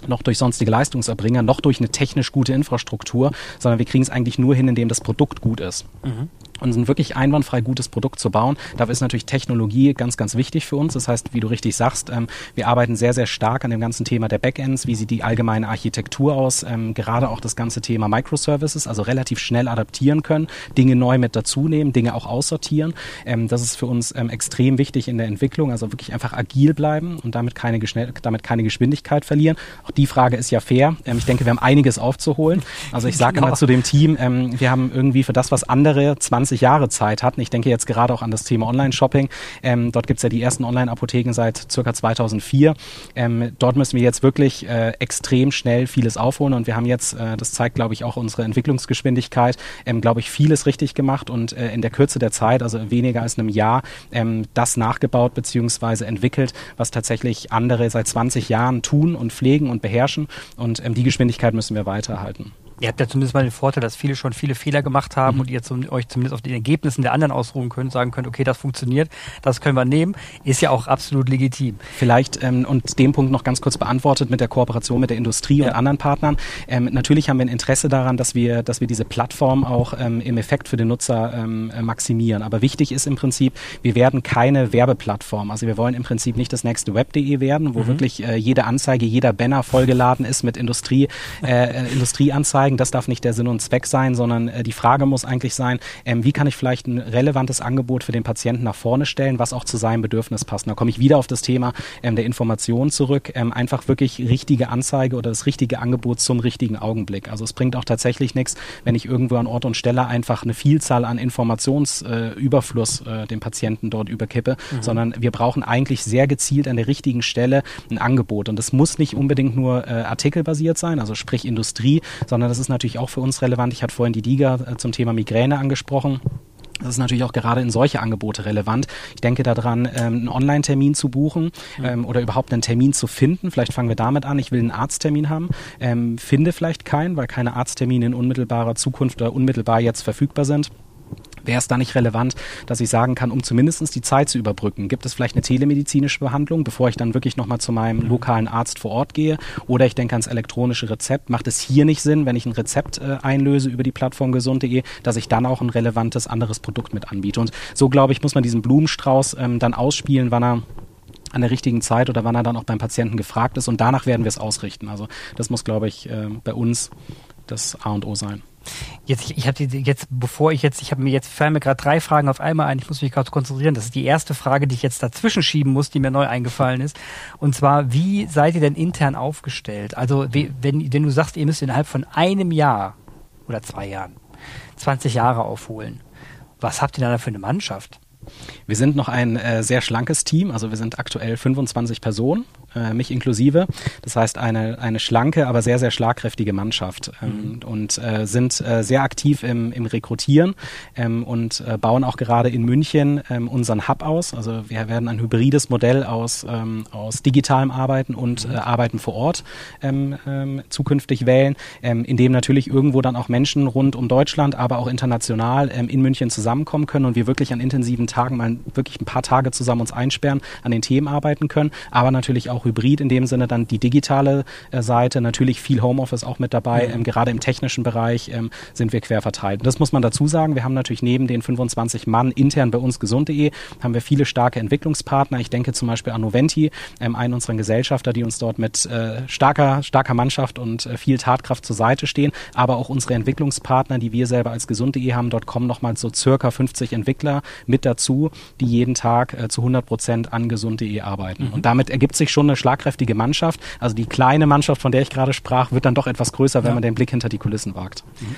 noch durch sonstige Leistungserbringer, noch durch eine technisch gute Infrastruktur, sondern wir kriegen es eigentlich nur hin, indem das Produkt gut ist. Mhm und ein wirklich einwandfrei gutes Produkt zu bauen. Dafür ist natürlich Technologie ganz, ganz wichtig für uns. Das heißt, wie du richtig sagst, ähm, wir arbeiten sehr, sehr stark an dem ganzen Thema der Backends. Wie sieht die allgemeine Architektur aus? Ähm, gerade auch das ganze Thema Microservices, also relativ schnell adaptieren können, Dinge neu mit dazu nehmen, Dinge auch aussortieren. Ähm, das ist für uns ähm, extrem wichtig in der Entwicklung. Also wirklich einfach agil bleiben und damit keine, damit keine Geschwindigkeit verlieren. Auch die Frage ist ja fair. Ähm, ich denke, wir haben einiges aufzuholen. Also ich sage genau. immer zu dem Team, ähm, wir haben irgendwie für das, was andere 20 20 Jahre Zeit hatten. Ich denke jetzt gerade auch an das Thema Online-Shopping. Ähm, dort gibt es ja die ersten Online-Apotheken seit circa 2004. Ähm, dort müssen wir jetzt wirklich äh, extrem schnell vieles aufholen und wir haben jetzt, äh, das zeigt glaube ich auch unsere Entwicklungsgeschwindigkeit, ähm, glaube ich vieles richtig gemacht und äh, in der Kürze der Zeit, also weniger als einem Jahr, ähm, das nachgebaut bzw. entwickelt, was tatsächlich andere seit 20 Jahren tun und pflegen und beherrschen und ähm, die Geschwindigkeit müssen wir weiterhalten. Ihr habt ja zumindest mal den Vorteil, dass viele schon viele Fehler gemacht haben mhm. und ihr zum, euch zumindest auf den Ergebnissen der anderen ausruhen könnt, sagen könnt, okay, das funktioniert, das können wir nehmen, ist ja auch absolut legitim. Vielleicht ähm, und den Punkt noch ganz kurz beantwortet mit der Kooperation mit der Industrie ja. und anderen Partnern. Ähm, natürlich haben wir ein Interesse daran, dass wir, dass wir diese Plattform auch ähm, im Effekt für den Nutzer ähm, äh, maximieren. Aber wichtig ist im Prinzip, wir werden keine Werbeplattform. Also wir wollen im Prinzip nicht das nächste Web.de werden, wo mhm. wirklich äh, jede Anzeige, jeder Banner vollgeladen ist mit Industrie, äh, äh Industrieanzeigen zeigen, das darf nicht der Sinn und Zweck sein, sondern äh, die Frage muss eigentlich sein, ähm, wie kann ich vielleicht ein relevantes Angebot für den Patienten nach vorne stellen, was auch zu seinem Bedürfnis passt. Da komme ich wieder auf das Thema ähm, der Information zurück. Ähm, einfach wirklich richtige Anzeige oder das richtige Angebot zum richtigen Augenblick. Also es bringt auch tatsächlich nichts, wenn ich irgendwo an Ort und Stelle einfach eine Vielzahl an Informationsüberfluss äh, äh, dem Patienten dort überkippe, mhm. sondern wir brauchen eigentlich sehr gezielt an der richtigen Stelle ein Angebot. Und das muss nicht unbedingt nur artikelbasiert sein, also sprich Industrie, sondern das ist natürlich auch für uns relevant. Ich hatte vorhin die DIGA äh, zum Thema Migräne angesprochen. Das ist natürlich auch gerade in solche Angebote relevant. Ich denke daran, ähm, einen Online-Termin zu buchen ähm, oder überhaupt einen Termin zu finden. Vielleicht fangen wir damit an. Ich will einen Arzttermin haben, ähm, finde vielleicht keinen, weil keine Arzttermine in unmittelbarer Zukunft oder unmittelbar jetzt verfügbar sind wäre es da nicht relevant, dass ich sagen kann, um zumindest die Zeit zu überbrücken, gibt es vielleicht eine telemedizinische Behandlung, bevor ich dann wirklich nochmal zu meinem lokalen Arzt vor Ort gehe? Oder ich denke ans elektronische Rezept. Macht es hier nicht Sinn, wenn ich ein Rezept äh, einlöse über die Plattform gesund.de, dass ich dann auch ein relevantes anderes Produkt mit anbiete? Und so, glaube ich, muss man diesen Blumenstrauß ähm, dann ausspielen, wann er an der richtigen Zeit oder wann er dann auch beim Patienten gefragt ist. Und danach werden wir es ausrichten. Also das muss, glaube ich, äh, bei uns das A und O sein. Jetzt, ich habe jetzt, bevor ich jetzt, ich habe mir jetzt fallen mir gerade drei Fragen auf einmal ein. Ich muss mich gerade konzentrieren. Das ist die erste Frage, die ich jetzt dazwischen schieben muss, die mir neu eingefallen ist. Und zwar, wie seid ihr denn intern aufgestellt? Also, wenn, wenn du sagst, ihr müsst innerhalb von einem Jahr oder zwei Jahren 20 Jahre aufholen, was habt ihr da für eine Mannschaft? Wir sind noch ein äh, sehr schlankes Team, also wir sind aktuell 25 Personen äh, mich inklusive. Das heißt, eine, eine schlanke, aber sehr, sehr schlagkräftige Mannschaft ähm, mhm. und äh, sind äh, sehr aktiv im, im Rekrutieren ähm, und äh, bauen auch gerade in München ähm, unseren Hub aus. Also wir werden ein hybrides Modell aus, ähm, aus digitalem Arbeiten und mhm. äh, Arbeiten vor Ort ähm, zukünftig wählen, in dem natürlich irgendwo dann auch Menschen rund um Deutschland, aber auch international in München zusammenkommen können und wir wirklich an intensiven Tagen mal wirklich ein paar Tage zusammen uns einsperren, an den Themen arbeiten können, aber natürlich auch auch hybrid in dem Sinne dann die digitale äh, Seite, natürlich viel Homeoffice auch mit dabei. Mhm. Ähm, gerade im technischen Bereich ähm, sind wir quer verteilt. Das muss man dazu sagen. Wir haben natürlich neben den 25 Mann intern bei uns gesund.de haben wir viele starke Entwicklungspartner. Ich denke zum Beispiel an Noventi, ähm, einen unserer Gesellschafter, die uns dort mit äh, starker, starker Mannschaft und äh, viel Tatkraft zur Seite stehen. Aber auch unsere Entwicklungspartner, die wir selber als gesund.de haben, dort kommen nochmal so circa 50 Entwickler mit dazu, die jeden Tag äh, zu 100 Prozent an gesund.de arbeiten. Mhm. Und damit ergibt sich schon eine schlagkräftige Mannschaft. Also die kleine Mannschaft, von der ich gerade sprach, wird dann doch etwas größer, wenn ja. man den Blick hinter die Kulissen wagt. Mhm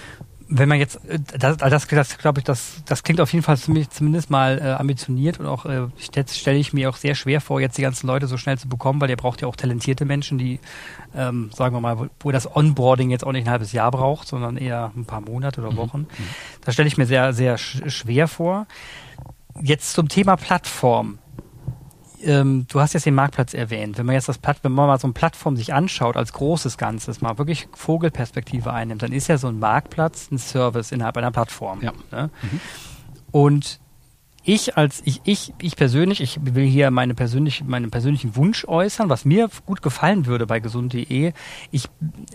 wenn man jetzt, äh, das, das, das glaube ich, das, das klingt auf jeden Fall für mich zumindest mal äh, ambitioniert und auch äh, stelle ich mir auch sehr schwer vor, jetzt die ganzen Leute so schnell zu bekommen, weil ihr braucht ja auch talentierte Menschen, die, ähm, sagen wir mal, wo, wo das Onboarding jetzt auch nicht ein halbes Jahr braucht, sondern eher ein paar Monate oder mhm. Wochen. Mhm. Das stelle ich mir sehr, sehr sch schwer vor. Jetzt zum Thema Plattform ähm, du hast jetzt den Marktplatz erwähnt. Wenn man jetzt das Platt, wenn man mal so eine Plattform sich anschaut als großes Ganzes, mal wirklich Vogelperspektive einnimmt, dann ist ja so ein Marktplatz ein Service innerhalb einer Plattform. Ja. Ne? Mhm. Und ich als ich, ich, ich persönlich, ich will hier meine persönlich, meinen persönlichen Wunsch äußern, was mir gut gefallen würde bei gesund.de. Ich,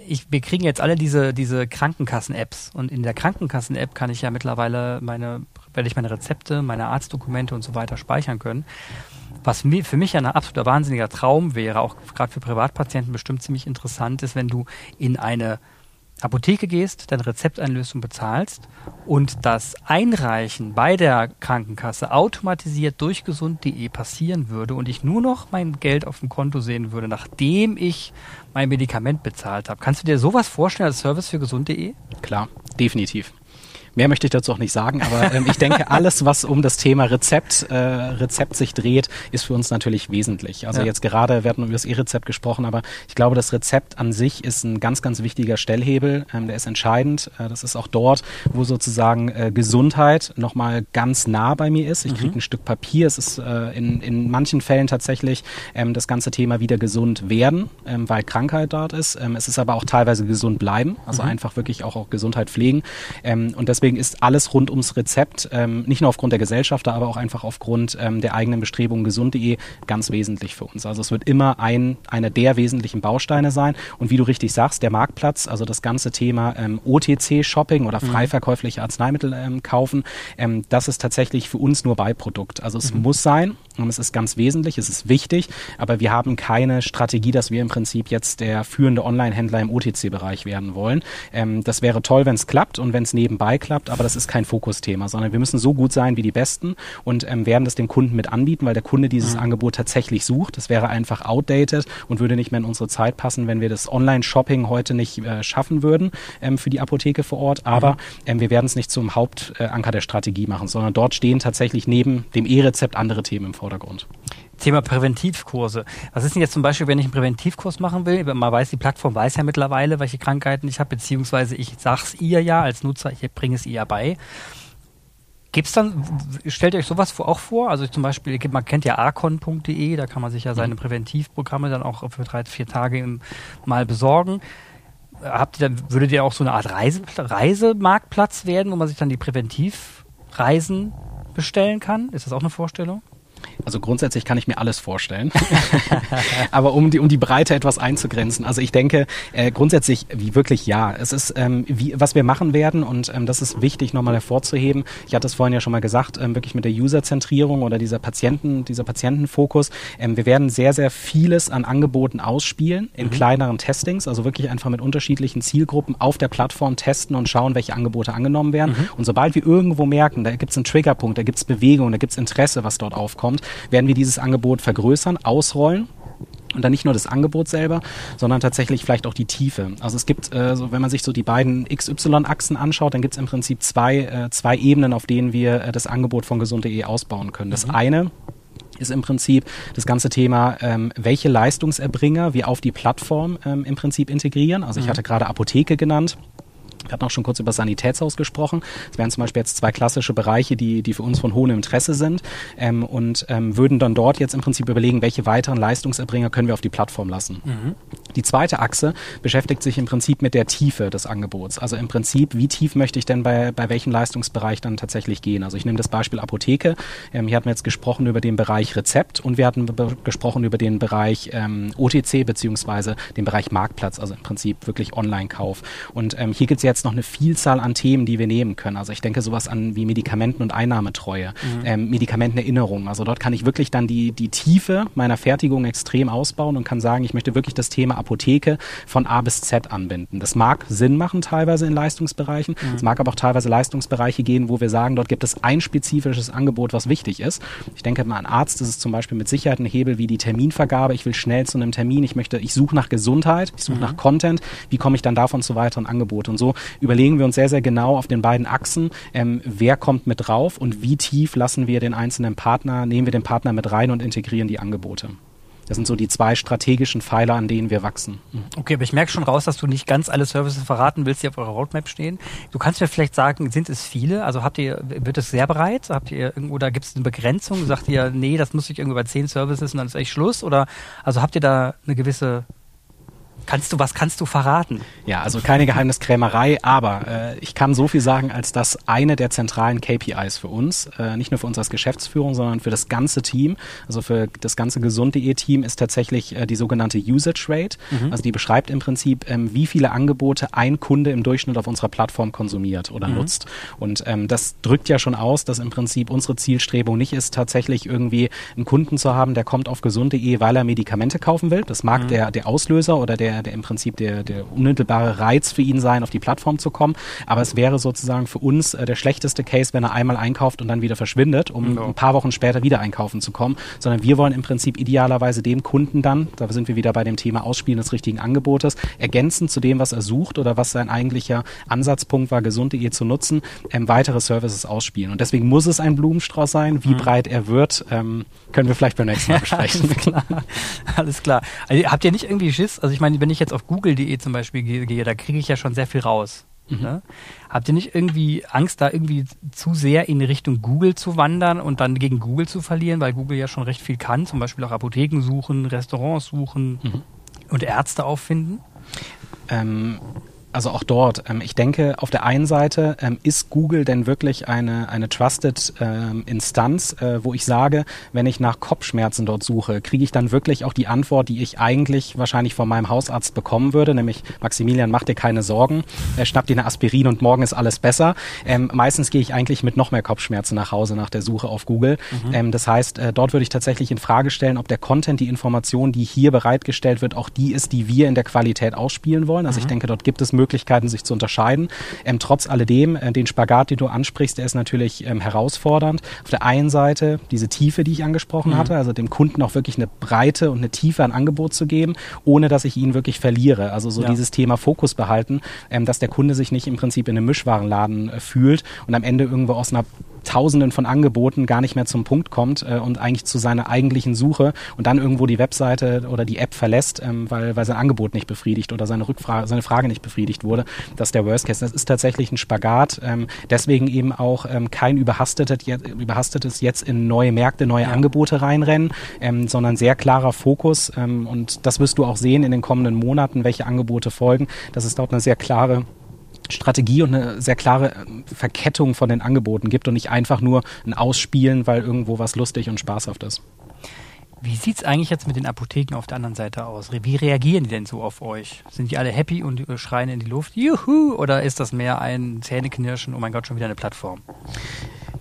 ich, wir kriegen jetzt alle diese, diese Krankenkassen-Apps und in der Krankenkassen-App kann ich ja mittlerweile meine, werde ich meine Rezepte, meine Arztdokumente und so weiter speichern können. Was für mich ein absoluter wahnsinniger Traum wäre, auch gerade für Privatpatienten bestimmt ziemlich interessant ist, wenn du in eine Apotheke gehst, dein Rezept einlöst und bezahlst und das Einreichen bei der Krankenkasse automatisiert durch gesund.de passieren würde und ich nur noch mein Geld auf dem Konto sehen würde, nachdem ich mein Medikament bezahlt habe. Kannst du dir sowas vorstellen als Service für gesund.de? Klar, definitiv. Mehr möchte ich dazu auch nicht sagen, aber ähm, ich denke, alles, was um das Thema Rezept, äh, Rezept sich dreht, ist für uns natürlich wesentlich. Also ja. jetzt gerade, wir hatten über das E-Rezept gesprochen, aber ich glaube, das Rezept an sich ist ein ganz, ganz wichtiger Stellhebel. Ähm, der ist entscheidend. Äh, das ist auch dort, wo sozusagen äh, Gesundheit nochmal ganz nah bei mir ist. Ich mhm. kriege ein Stück Papier. Es ist äh, in, in manchen Fällen tatsächlich ähm, das ganze Thema wieder gesund werden, ähm, weil Krankheit dort ist. Ähm, es ist aber auch teilweise gesund bleiben, also mhm. einfach wirklich auch, auch Gesundheit pflegen. Ähm, und deswegen deswegen ist alles rund ums Rezept, ähm, nicht nur aufgrund der Gesellschaft, aber auch einfach aufgrund ähm, der eigenen Bestrebungen gesund.de ganz wesentlich für uns. Also es wird immer ein, einer der wesentlichen Bausteine sein. Und wie du richtig sagst, der Marktplatz, also das ganze Thema ähm, OTC-Shopping oder mhm. freiverkäufliche Arzneimittel ähm, kaufen, ähm, das ist tatsächlich für uns nur Beiprodukt. Also es mhm. muss sein und es ist ganz wesentlich, es ist wichtig, aber wir haben keine Strategie, dass wir im Prinzip jetzt der führende Online-Händler im OTC-Bereich werden wollen. Ähm, das wäre toll, wenn es klappt und wenn es nebenbei klappt aber das ist kein Fokusthema, sondern wir müssen so gut sein wie die Besten und ähm, werden das dem Kunden mit anbieten, weil der Kunde dieses mhm. Angebot tatsächlich sucht. Das wäre einfach outdated und würde nicht mehr in unsere Zeit passen, wenn wir das Online-Shopping heute nicht äh, schaffen würden ähm, für die Apotheke vor Ort. Aber mhm. wir werden es nicht zum Hauptanker der Strategie machen, sondern dort stehen tatsächlich neben dem E-Rezept andere Themen im Vordergrund. Thema Präventivkurse. Was ist denn jetzt zum Beispiel, wenn ich einen Präventivkurs machen will? Man weiß, die Plattform weiß ja mittlerweile, welche Krankheiten ich habe, beziehungsweise ich sag's ihr ja als Nutzer, ich bringe es ihr bei. Gibt's dann, stellt ihr euch sowas auch vor? Also zum Beispiel, man kennt ja arcon.de, da kann man sich ja seine mhm. Präventivprogramme dann auch für drei, vier Tage mal besorgen. Habt ihr dann, würdet ihr auch so eine Art Reise, Reisemarktplatz werden, wo man sich dann die Präventivreisen bestellen kann? Ist das auch eine Vorstellung? Also grundsätzlich kann ich mir alles vorstellen. Aber um die, um die Breite etwas einzugrenzen. Also ich denke äh, grundsätzlich wie wirklich ja. Es ist, ähm, wie, was wir machen werden und ähm, das ist wichtig nochmal hervorzuheben. Ich hatte es vorhin ja schon mal gesagt, ähm, wirklich mit der Userzentrierung oder dieser Patienten, dieser Patientenfokus. Ähm, wir werden sehr, sehr vieles an Angeboten ausspielen in mhm. kleineren Testings. Also wirklich einfach mit unterschiedlichen Zielgruppen auf der Plattform testen und schauen, welche Angebote angenommen werden. Mhm. Und sobald wir irgendwo merken, da gibt es einen Triggerpunkt, da gibt es Bewegung, da gibt es Interesse, was dort aufkommt, werden wir dieses Angebot vergrößern, ausrollen und dann nicht nur das Angebot selber, sondern tatsächlich vielleicht auch die Tiefe. Also es gibt, äh, so, wenn man sich so die beiden XY-Achsen anschaut, dann gibt es im Prinzip zwei, äh, zwei Ebenen, auf denen wir äh, das Angebot von gesund.de ausbauen können. Das mhm. eine ist im Prinzip das ganze Thema, ähm, welche Leistungserbringer wir auf die Plattform ähm, im Prinzip integrieren. Also ich mhm. hatte gerade Apotheke genannt. Wir hatten auch schon kurz über Sanitätshaus gesprochen. Das wären zum Beispiel jetzt zwei klassische Bereiche, die, die für uns von hohem Interesse sind ähm, und ähm, würden dann dort jetzt im Prinzip überlegen, welche weiteren Leistungserbringer können wir auf die Plattform lassen. Mhm. Die zweite Achse beschäftigt sich im Prinzip mit der Tiefe des Angebots. Also im Prinzip, wie tief möchte ich denn bei, bei welchem Leistungsbereich dann tatsächlich gehen? Also ich nehme das Beispiel Apotheke. Ähm, hier hatten wir jetzt gesprochen über den Bereich Rezept und wir hatten gesprochen über den Bereich ähm, OTC beziehungsweise den Bereich Marktplatz, also im Prinzip wirklich Online-Kauf. Und ähm, hier gibt es jetzt noch eine Vielzahl an Themen, die wir nehmen können. Also ich denke sowas an wie Medikamenten- und Einnahmetreue, mhm. ähm, Medikamentenerinnerung. Also dort kann ich wirklich dann die, die Tiefe meiner Fertigung extrem ausbauen und kann sagen, ich möchte wirklich das Thema Apotheke von A bis Z anbinden. Das mag Sinn machen teilweise in Leistungsbereichen. Mhm. Es mag aber auch teilweise Leistungsbereiche gehen, wo wir sagen, dort gibt es ein spezifisches Angebot, was wichtig ist. Ich denke mal an Arzt ist es zum Beispiel mit Sicherheit ein Hebel wie die Terminvergabe. Ich will schnell zu einem Termin. Ich möchte, ich suche nach Gesundheit, ich suche mhm. nach Content. Wie komme ich dann davon zu weiteren Angeboten? Und so überlegen wir uns sehr, sehr genau auf den beiden Achsen, ähm, wer kommt mit drauf und wie tief lassen wir den einzelnen Partner, nehmen wir den Partner mit rein und integrieren die Angebote. Das sind so die zwei strategischen Pfeiler, an denen wir wachsen. Mhm. Okay, aber ich merke schon raus, dass du nicht ganz alle Services verraten willst, die auf eurer Roadmap stehen. Du kannst mir vielleicht sagen, sind es viele? Also habt ihr, wird es sehr breit? Habt ihr irgendwo, oder gibt es eine Begrenzung? Sagt ihr, nee, das muss ich irgendwie bei zehn Services und dann ist echt Schluss? Oder also habt ihr da eine gewisse Kannst du, was kannst du verraten? Ja, also keine Geheimniskrämerei, aber äh, ich kann so viel sagen, als dass eine der zentralen KPIs für uns, äh, nicht nur für uns als Geschäftsführung, sondern für das ganze Team, also für das ganze gesund.de Team, ist tatsächlich äh, die sogenannte Usage Rate. Mhm. Also die beschreibt im Prinzip, ähm, wie viele Angebote ein Kunde im Durchschnitt auf unserer Plattform konsumiert oder mhm. nutzt. Und ähm, das drückt ja schon aus, dass im Prinzip unsere Zielstrebung nicht ist, tatsächlich irgendwie einen Kunden zu haben, der kommt auf gesund.de, weil er Medikamente kaufen will. Das mag mhm. der, der Auslöser oder der der, im Prinzip der, der unmittelbare Reiz für ihn sein, auf die Plattform zu kommen. Aber es wäre sozusagen für uns äh, der schlechteste Case, wenn er einmal einkauft und dann wieder verschwindet, um genau. ein paar Wochen später wieder einkaufen zu kommen. Sondern wir wollen im Prinzip idealerweise dem Kunden dann, da sind wir wieder bei dem Thema Ausspielen des richtigen Angebotes, ergänzend zu dem, was er sucht oder was sein eigentlicher Ansatzpunkt war, gesund.de zu nutzen, ähm, weitere Services ausspielen. Und deswegen muss es ein Blumenstrauß sein. Wie mhm. breit er wird, ähm, können wir vielleicht beim nächsten Mal besprechen. alles klar. Alles klar. Also, habt ihr nicht irgendwie Schiss? Also ich meine, wenn ich jetzt auf google.de zum Beispiel gehe, da kriege ich ja schon sehr viel raus. Mhm. Ne? Habt ihr nicht irgendwie Angst, da irgendwie zu sehr in Richtung Google zu wandern und dann gegen Google zu verlieren, weil Google ja schon recht viel kann, zum Beispiel auch Apotheken suchen, Restaurants suchen mhm. und Ärzte auffinden? Ähm, also auch dort, ähm, ich denke, auf der einen Seite ähm, ist Google denn wirklich eine, eine trusted ähm, Instanz, äh, wo ich sage, wenn ich nach Kopfschmerzen dort suche, kriege ich dann wirklich auch die Antwort, die ich eigentlich wahrscheinlich von meinem Hausarzt bekommen würde, nämlich Maximilian, mach dir keine Sorgen, er schnappt dir eine Aspirin und morgen ist alles besser. Ähm, meistens gehe ich eigentlich mit noch mehr Kopfschmerzen nach Hause nach der Suche auf Google. Mhm. Ähm, das heißt, äh, dort würde ich tatsächlich in Frage stellen, ob der Content, die Information, die hier bereitgestellt wird, auch die ist, die wir in der Qualität ausspielen wollen. Also mhm. ich denke, dort gibt es Möglichkeiten, Möglichkeiten, sich zu unterscheiden. Ähm, trotz alledem, äh, den Spagat, den du ansprichst, der ist natürlich ähm, herausfordernd. Auf der einen Seite diese Tiefe, die ich angesprochen mhm. hatte, also dem Kunden auch wirklich eine Breite und eine Tiefe an Angebot zu geben, ohne dass ich ihn wirklich verliere. Also so ja. dieses Thema Fokus behalten, ähm, dass der Kunde sich nicht im Prinzip in einem Mischwarenladen äh, fühlt und am Ende irgendwo aus einer Tausenden von Angeboten gar nicht mehr zum Punkt kommt äh, und eigentlich zu seiner eigentlichen Suche und dann irgendwo die Webseite oder die App verlässt, ähm, weil, weil sein Angebot nicht befriedigt oder seine Rückfrage, seine Frage nicht befriedigt wurde. Das ist der Worst Case. Das ist tatsächlich ein Spagat. Ähm, deswegen eben auch ähm, kein überhastetes, überhastetes jetzt in neue Märkte, neue ja. Angebote reinrennen, ähm, sondern sehr klarer Fokus. Ähm, und das wirst du auch sehen in den kommenden Monaten, welche Angebote folgen. Das ist dort eine sehr klare Strategie und eine sehr klare ähm, Verkettung von den Angeboten gibt und nicht einfach nur ein Ausspielen, weil irgendwo was lustig und spaßhaft ist. Wie sieht es eigentlich jetzt mit den Apotheken auf der anderen Seite aus? Wie reagieren die denn so auf euch? Sind die alle happy und schreien in die Luft, juhu, oder ist das mehr ein Zähneknirschen, oh mein Gott, schon wieder eine Plattform?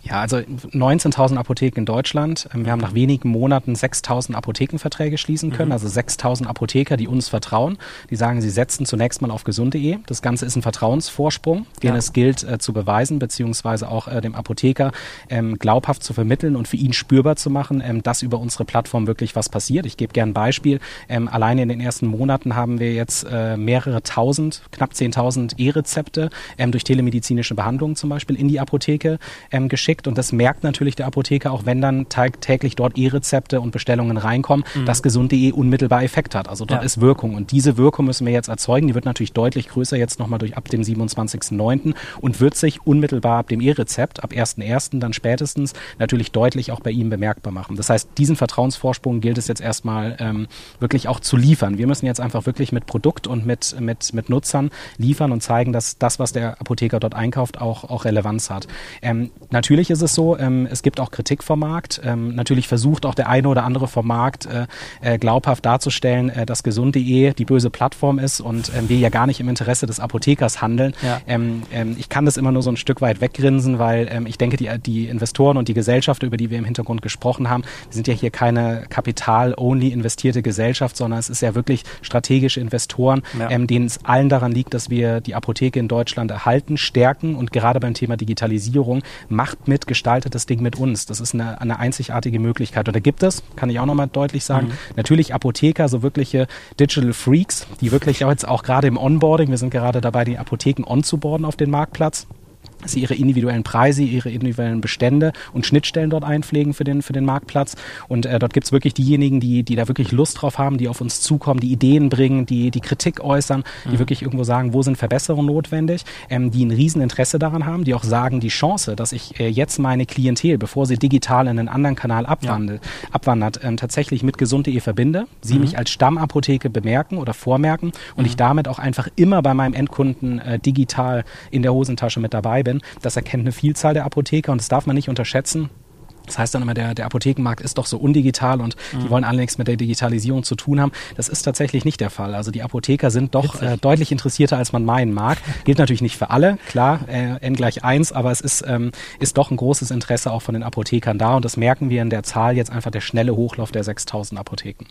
Ja, also 19.000 Apotheken in Deutschland. Ähm, wir haben nach wenigen Monaten 6.000 Apothekenverträge schließen können, mhm. also 6.000 Apotheker, die uns vertrauen. Die sagen, sie setzen zunächst mal auf gesund.de. Das Ganze ist ein Vertrauensvorsprung, den ja. es gilt äh, zu beweisen, beziehungsweise auch äh, dem Apotheker ähm, glaubhaft zu vermitteln und für ihn spürbar zu machen, ähm, dass über unsere Plattform wirklich was passiert. Ich gebe gerne ein Beispiel. Ähm, alleine in den ersten Monaten haben wir jetzt äh, mehrere tausend, knapp 10.000 E-Rezepte ähm, durch telemedizinische Behandlungen zum Beispiel in die Apotheke ähm, geschickt geschickt und das merkt natürlich der Apotheker, auch wenn dann täglich dort E-Rezepte und Bestellungen reinkommen, mhm. dass gesund.de unmittelbar Effekt hat. Also dort ja. ist Wirkung und diese Wirkung müssen wir jetzt erzeugen. Die wird natürlich deutlich größer jetzt nochmal durch ab dem 27.09. und wird sich unmittelbar ab dem E-Rezept, ab 1.01. dann spätestens natürlich deutlich auch bei ihm bemerkbar machen. Das heißt, diesen Vertrauensvorsprung gilt es jetzt erstmal ähm, wirklich auch zu liefern. Wir müssen jetzt einfach wirklich mit Produkt und mit, mit, mit Nutzern liefern und zeigen, dass das, was der Apotheker dort einkauft, auch, auch Relevanz hat. Ähm, natürlich Natürlich ist es so, ähm, es gibt auch Kritik vom Markt. Ähm, natürlich versucht auch der eine oder andere vom Markt äh, äh, glaubhaft darzustellen, äh, dass gesund.de die böse Plattform ist und ähm, wir ja gar nicht im Interesse des Apothekers handeln. Ja. Ähm, ähm, ich kann das immer nur so ein Stück weit weggrinsen, weil ähm, ich denke, die, die Investoren und die Gesellschaft, über die wir im Hintergrund gesprochen haben, sind ja hier keine kapital-only investierte Gesellschaft, sondern es ist ja wirklich strategische Investoren, ja. denen es allen daran liegt, dass wir die Apotheke in Deutschland erhalten, stärken und gerade beim Thema Digitalisierung macht mit mit, gestaltet das Ding mit uns. Das ist eine, eine einzigartige Möglichkeit. Und da gibt es, kann ich auch nochmal deutlich sagen, mhm. natürlich Apotheker, so wirkliche Digital Freaks, die wirklich jetzt auch gerade im Onboarding, wir sind gerade dabei, die Apotheken onzuboarden auf den Marktplatz sie ihre individuellen Preise, ihre individuellen Bestände und Schnittstellen dort einpflegen für den, für den Marktplatz. Und äh, dort gibt's wirklich diejenigen, die, die da wirklich Lust drauf haben, die auf uns zukommen, die Ideen bringen, die die Kritik äußern, die mhm. wirklich irgendwo sagen, wo sind Verbesserungen notwendig, ähm, die ein Rieseninteresse daran haben, die auch sagen, die Chance, dass ich äh, jetzt meine Klientel, bevor sie digital in einen anderen Kanal abwandelt, ja. abwandert, ähm, tatsächlich mit gesund.de verbinde, sie mhm. mich als Stammapotheke bemerken oder vormerken und mhm. ich damit auch einfach immer bei meinem Endkunden äh, digital in der Hosentasche mit dabei bin, das erkennt eine Vielzahl der Apotheker und das darf man nicht unterschätzen. Das heißt dann immer, der, der Apothekenmarkt ist doch so undigital und mhm. die wollen alle nichts mit der Digitalisierung zu tun haben. Das ist tatsächlich nicht der Fall. Also die Apotheker sind doch äh, deutlich interessierter, als man meinen mag. Gilt natürlich nicht für alle, klar, äh, n gleich eins, aber es ist, ähm, ist doch ein großes Interesse auch von den Apothekern da und das merken wir in der Zahl jetzt einfach der schnelle Hochlauf der 6000 Apotheken.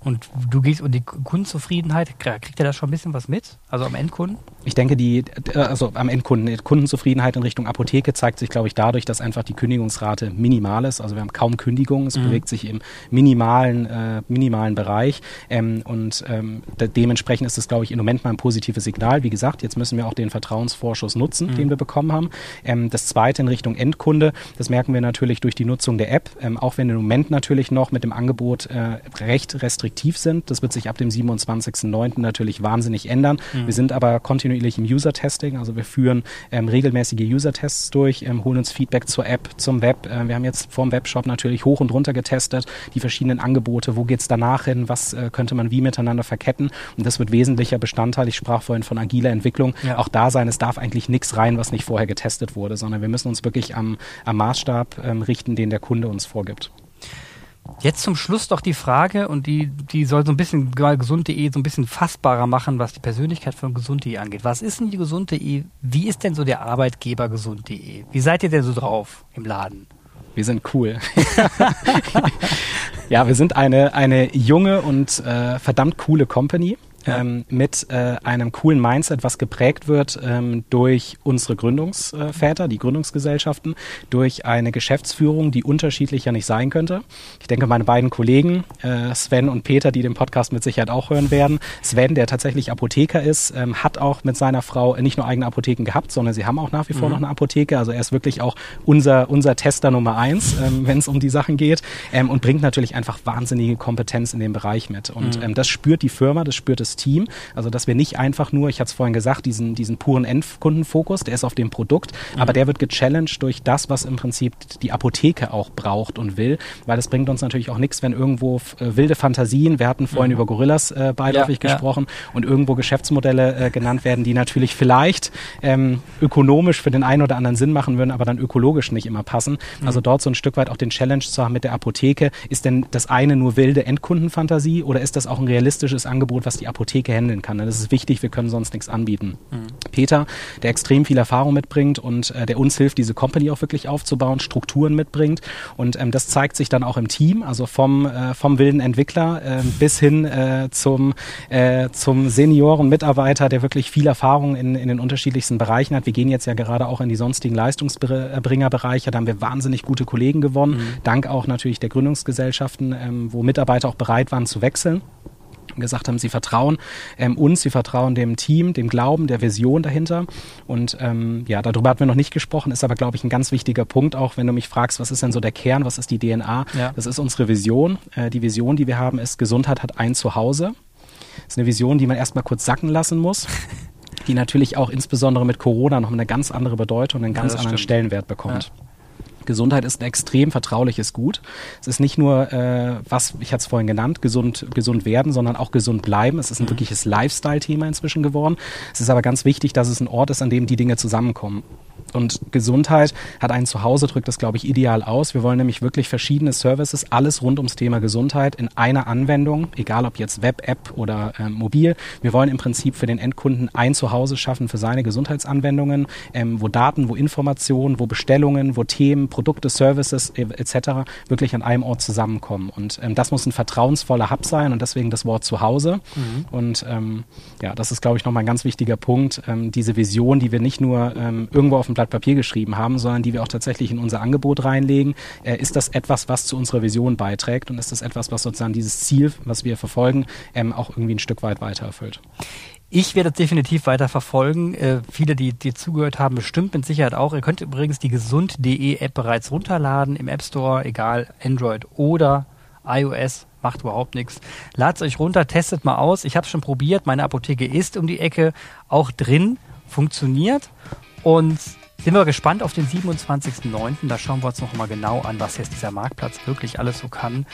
Und du gehst und die Kundenzufriedenheit, kriegt ihr da schon ein bisschen was mit? Also am Endkunden? Ich denke, die, äh, also am Endkunden, die Kundenzufriedenheit in Richtung Apotheke zeigt sich, glaube ich, dadurch, dass einfach die Kündigungsrate minimal ist. Also wir haben kaum Kündigungen, es mhm. bewegt sich im minimalen, äh, minimalen Bereich. Ähm, und ähm, de dementsprechend ist es, glaube ich, im Moment mal ein positives Signal. Wie gesagt, jetzt müssen wir auch den Vertrauensvorschuss nutzen, mhm. den wir bekommen haben. Ähm, das zweite in Richtung Endkunde, das merken wir natürlich durch die Nutzung der App, ähm, auch wenn im Moment natürlich noch mit dem Angebot äh, recht restriktiv sind. Das wird sich ab dem 27.09. natürlich wahnsinnig ändern. Mhm. Wir sind aber kontinuierlich im User-Testing, also wir führen ähm, regelmäßige User-Tests durch, ähm, holen uns Feedback zur App, zum Web. Äh, wir haben jetzt vom Webshop natürlich hoch und runter getestet, die verschiedenen Angebote, wo geht's danach hin, was äh, könnte man wie miteinander verketten. Und das wird wesentlicher Bestandteil, ich sprach vorhin von agiler Entwicklung, ja. auch da sein, es darf eigentlich nichts rein, was nicht vorher getestet wurde, sondern wir müssen uns wirklich am, am Maßstab ähm, richten, den der Kunde uns vorgibt. Jetzt zum Schluss doch die Frage, und die, die soll so ein bisschen gesund.de so ein bisschen fassbarer machen, was die Persönlichkeit von gesund.de angeht. Was ist denn die gesund.de? Wie ist denn so der Arbeitgeber gesund.de? Wie seid ihr denn so drauf im Laden? Wir sind cool. ja, wir sind eine, eine junge und äh, verdammt coole Company. Ja. ähm, mit äh, einem coolen Mindset, was geprägt wird ähm, durch unsere Gründungsväter, die Gründungsgesellschaften, durch eine Geschäftsführung, die unterschiedlicher nicht sein könnte. Ich denke, meine beiden Kollegen, äh, Sven und Peter, die den Podcast mit Sicherheit auch hören werden. Sven, der tatsächlich Apotheker ist, ähm, hat auch mit seiner Frau nicht nur eigene Apotheken gehabt, sondern sie haben auch nach wie vor mhm. noch eine Apotheke. Also er ist wirklich auch unser, unser Tester Nummer eins, ähm, wenn es um die Sachen geht ähm, und bringt natürlich einfach wahnsinnige Kompetenz in dem Bereich mit. Und mhm. ähm, das spürt die Firma, das spürt Team. Also dass wir nicht einfach nur, ich hatte es vorhin gesagt, diesen, diesen puren Endkundenfokus, der ist auf dem Produkt, mhm. aber der wird gechallenged durch das, was im Prinzip die Apotheke auch braucht und will, weil es bringt uns natürlich auch nichts, wenn irgendwo äh, wilde Fantasien, wir hatten vorhin mhm. über Gorillas äh, beiläufig ja, gesprochen ja. und irgendwo Geschäftsmodelle äh, genannt werden, die natürlich vielleicht ähm, ökonomisch für den einen oder anderen Sinn machen würden, aber dann ökologisch nicht immer passen. Mhm. Also dort so ein Stück weit auch den Challenge zu haben mit der Apotheke. Ist denn das eine nur wilde Endkundenfantasie oder ist das auch ein realistisches Angebot, was die Apotheke handeln kann? Das ist wichtig, wir können sonst nichts anbieten. Mhm. Peter, der extrem viel Erfahrung mitbringt und äh, der uns hilft, diese Company auch wirklich aufzubauen, Strukturen mitbringt und ähm, das zeigt sich dann auch im Team, also vom, äh, vom wilden Entwickler äh, bis hin äh, zum, äh, zum Senioren-Mitarbeiter, der wirklich viel Erfahrung in, in den unterschiedlichsten Bereichen hat. Wir gehen jetzt ja gerade auch in die sonstigen Leistungsbringerbereiche, da haben wir wahnsinnig gute Kollegen gewonnen, mhm. dank auch natürlich der Gründungsgesellschaften, ähm, wo Mitarbeiter auch bereit waren zu wechseln gesagt haben, sie vertrauen ähm, uns, sie vertrauen dem Team, dem Glauben, der Vision dahinter. Und ähm, ja, darüber hatten wir noch nicht gesprochen, ist aber, glaube ich, ein ganz wichtiger Punkt, auch wenn du mich fragst, was ist denn so der Kern, was ist die DNA? Ja. Das ist unsere Vision. Äh, die Vision, die wir haben, ist, Gesundheit hat ein Zuhause. Das ist eine Vision, die man erstmal kurz sacken lassen muss. die natürlich auch insbesondere mit Corona noch eine ganz andere Bedeutung, einen ganz ja, anderen stimmt. Stellenwert bekommt. Ja. Gesundheit ist ein extrem vertrauliches Gut. Es ist nicht nur, äh, was ich hatte es vorhin genannt, gesund, gesund werden, sondern auch gesund bleiben. Es ist ein wirkliches Lifestyle-Thema inzwischen geworden. Es ist aber ganz wichtig, dass es ein Ort ist, an dem die Dinge zusammenkommen. Und Gesundheit hat ein Zuhause, drückt das, glaube ich, ideal aus. Wir wollen nämlich wirklich verschiedene Services, alles rund ums Thema Gesundheit in einer Anwendung, egal ob jetzt Web, App oder äh, mobil. Wir wollen im Prinzip für den Endkunden ein Zuhause schaffen für seine Gesundheitsanwendungen, ähm, wo Daten, wo Informationen, wo Bestellungen, wo Themen, Produkte, Services etc. wirklich an einem Ort zusammenkommen. Und ähm, das muss ein vertrauensvoller Hub sein und deswegen das Wort Zuhause. Mhm. Und ähm, ja, das ist, glaube ich, nochmal ein ganz wichtiger Punkt. Ähm, diese Vision, die wir nicht nur ähm, irgendwo auf dem Blatt Papier geschrieben haben, sondern die wir auch tatsächlich in unser Angebot reinlegen. Äh, ist das etwas, was zu unserer Vision beiträgt und ist das etwas, was sozusagen dieses Ziel, was wir verfolgen, ähm, auch irgendwie ein Stück weit weiter erfüllt? Ich werde es definitiv weiter verfolgen. Äh, viele, die, die zugehört haben, bestimmt mit Sicherheit auch. Ihr könnt übrigens die gesund.de App bereits runterladen im App Store, egal Android oder iOS. Macht überhaupt nichts. Ladet euch runter, testet mal aus. Ich habe es schon probiert. Meine Apotheke ist um die Ecke auch drin, funktioniert. Und sind wir gespannt auf den 27.09. Da schauen wir uns noch mal genau an, was jetzt dieser Marktplatz wirklich alles so kann.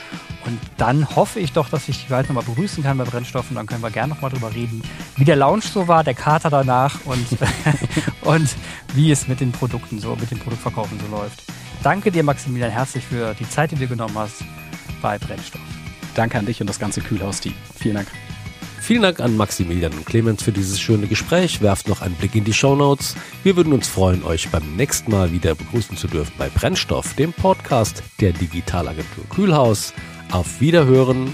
Und dann hoffe ich doch, dass ich die bald noch mal begrüßen kann bei Brennstoffen. Dann können wir gerne noch mal drüber reden, wie der Launch so war, der Kater danach und, und wie es mit den Produkten so, mit den Produktverkaufen so läuft. Danke dir, Maximilian, herzlich für die Zeit, die du genommen hast bei Brennstoff. Danke an dich und das ganze Kühlhaus-Team. Vielen Dank. Vielen Dank an Maximilian und Clemens für dieses schöne Gespräch. Werft noch einen Blick in die Show Notes. Wir würden uns freuen, euch beim nächsten Mal wieder begrüßen zu dürfen bei Brennstoff, dem Podcast der Digitalagentur Kühlhaus. Auf Wiederhören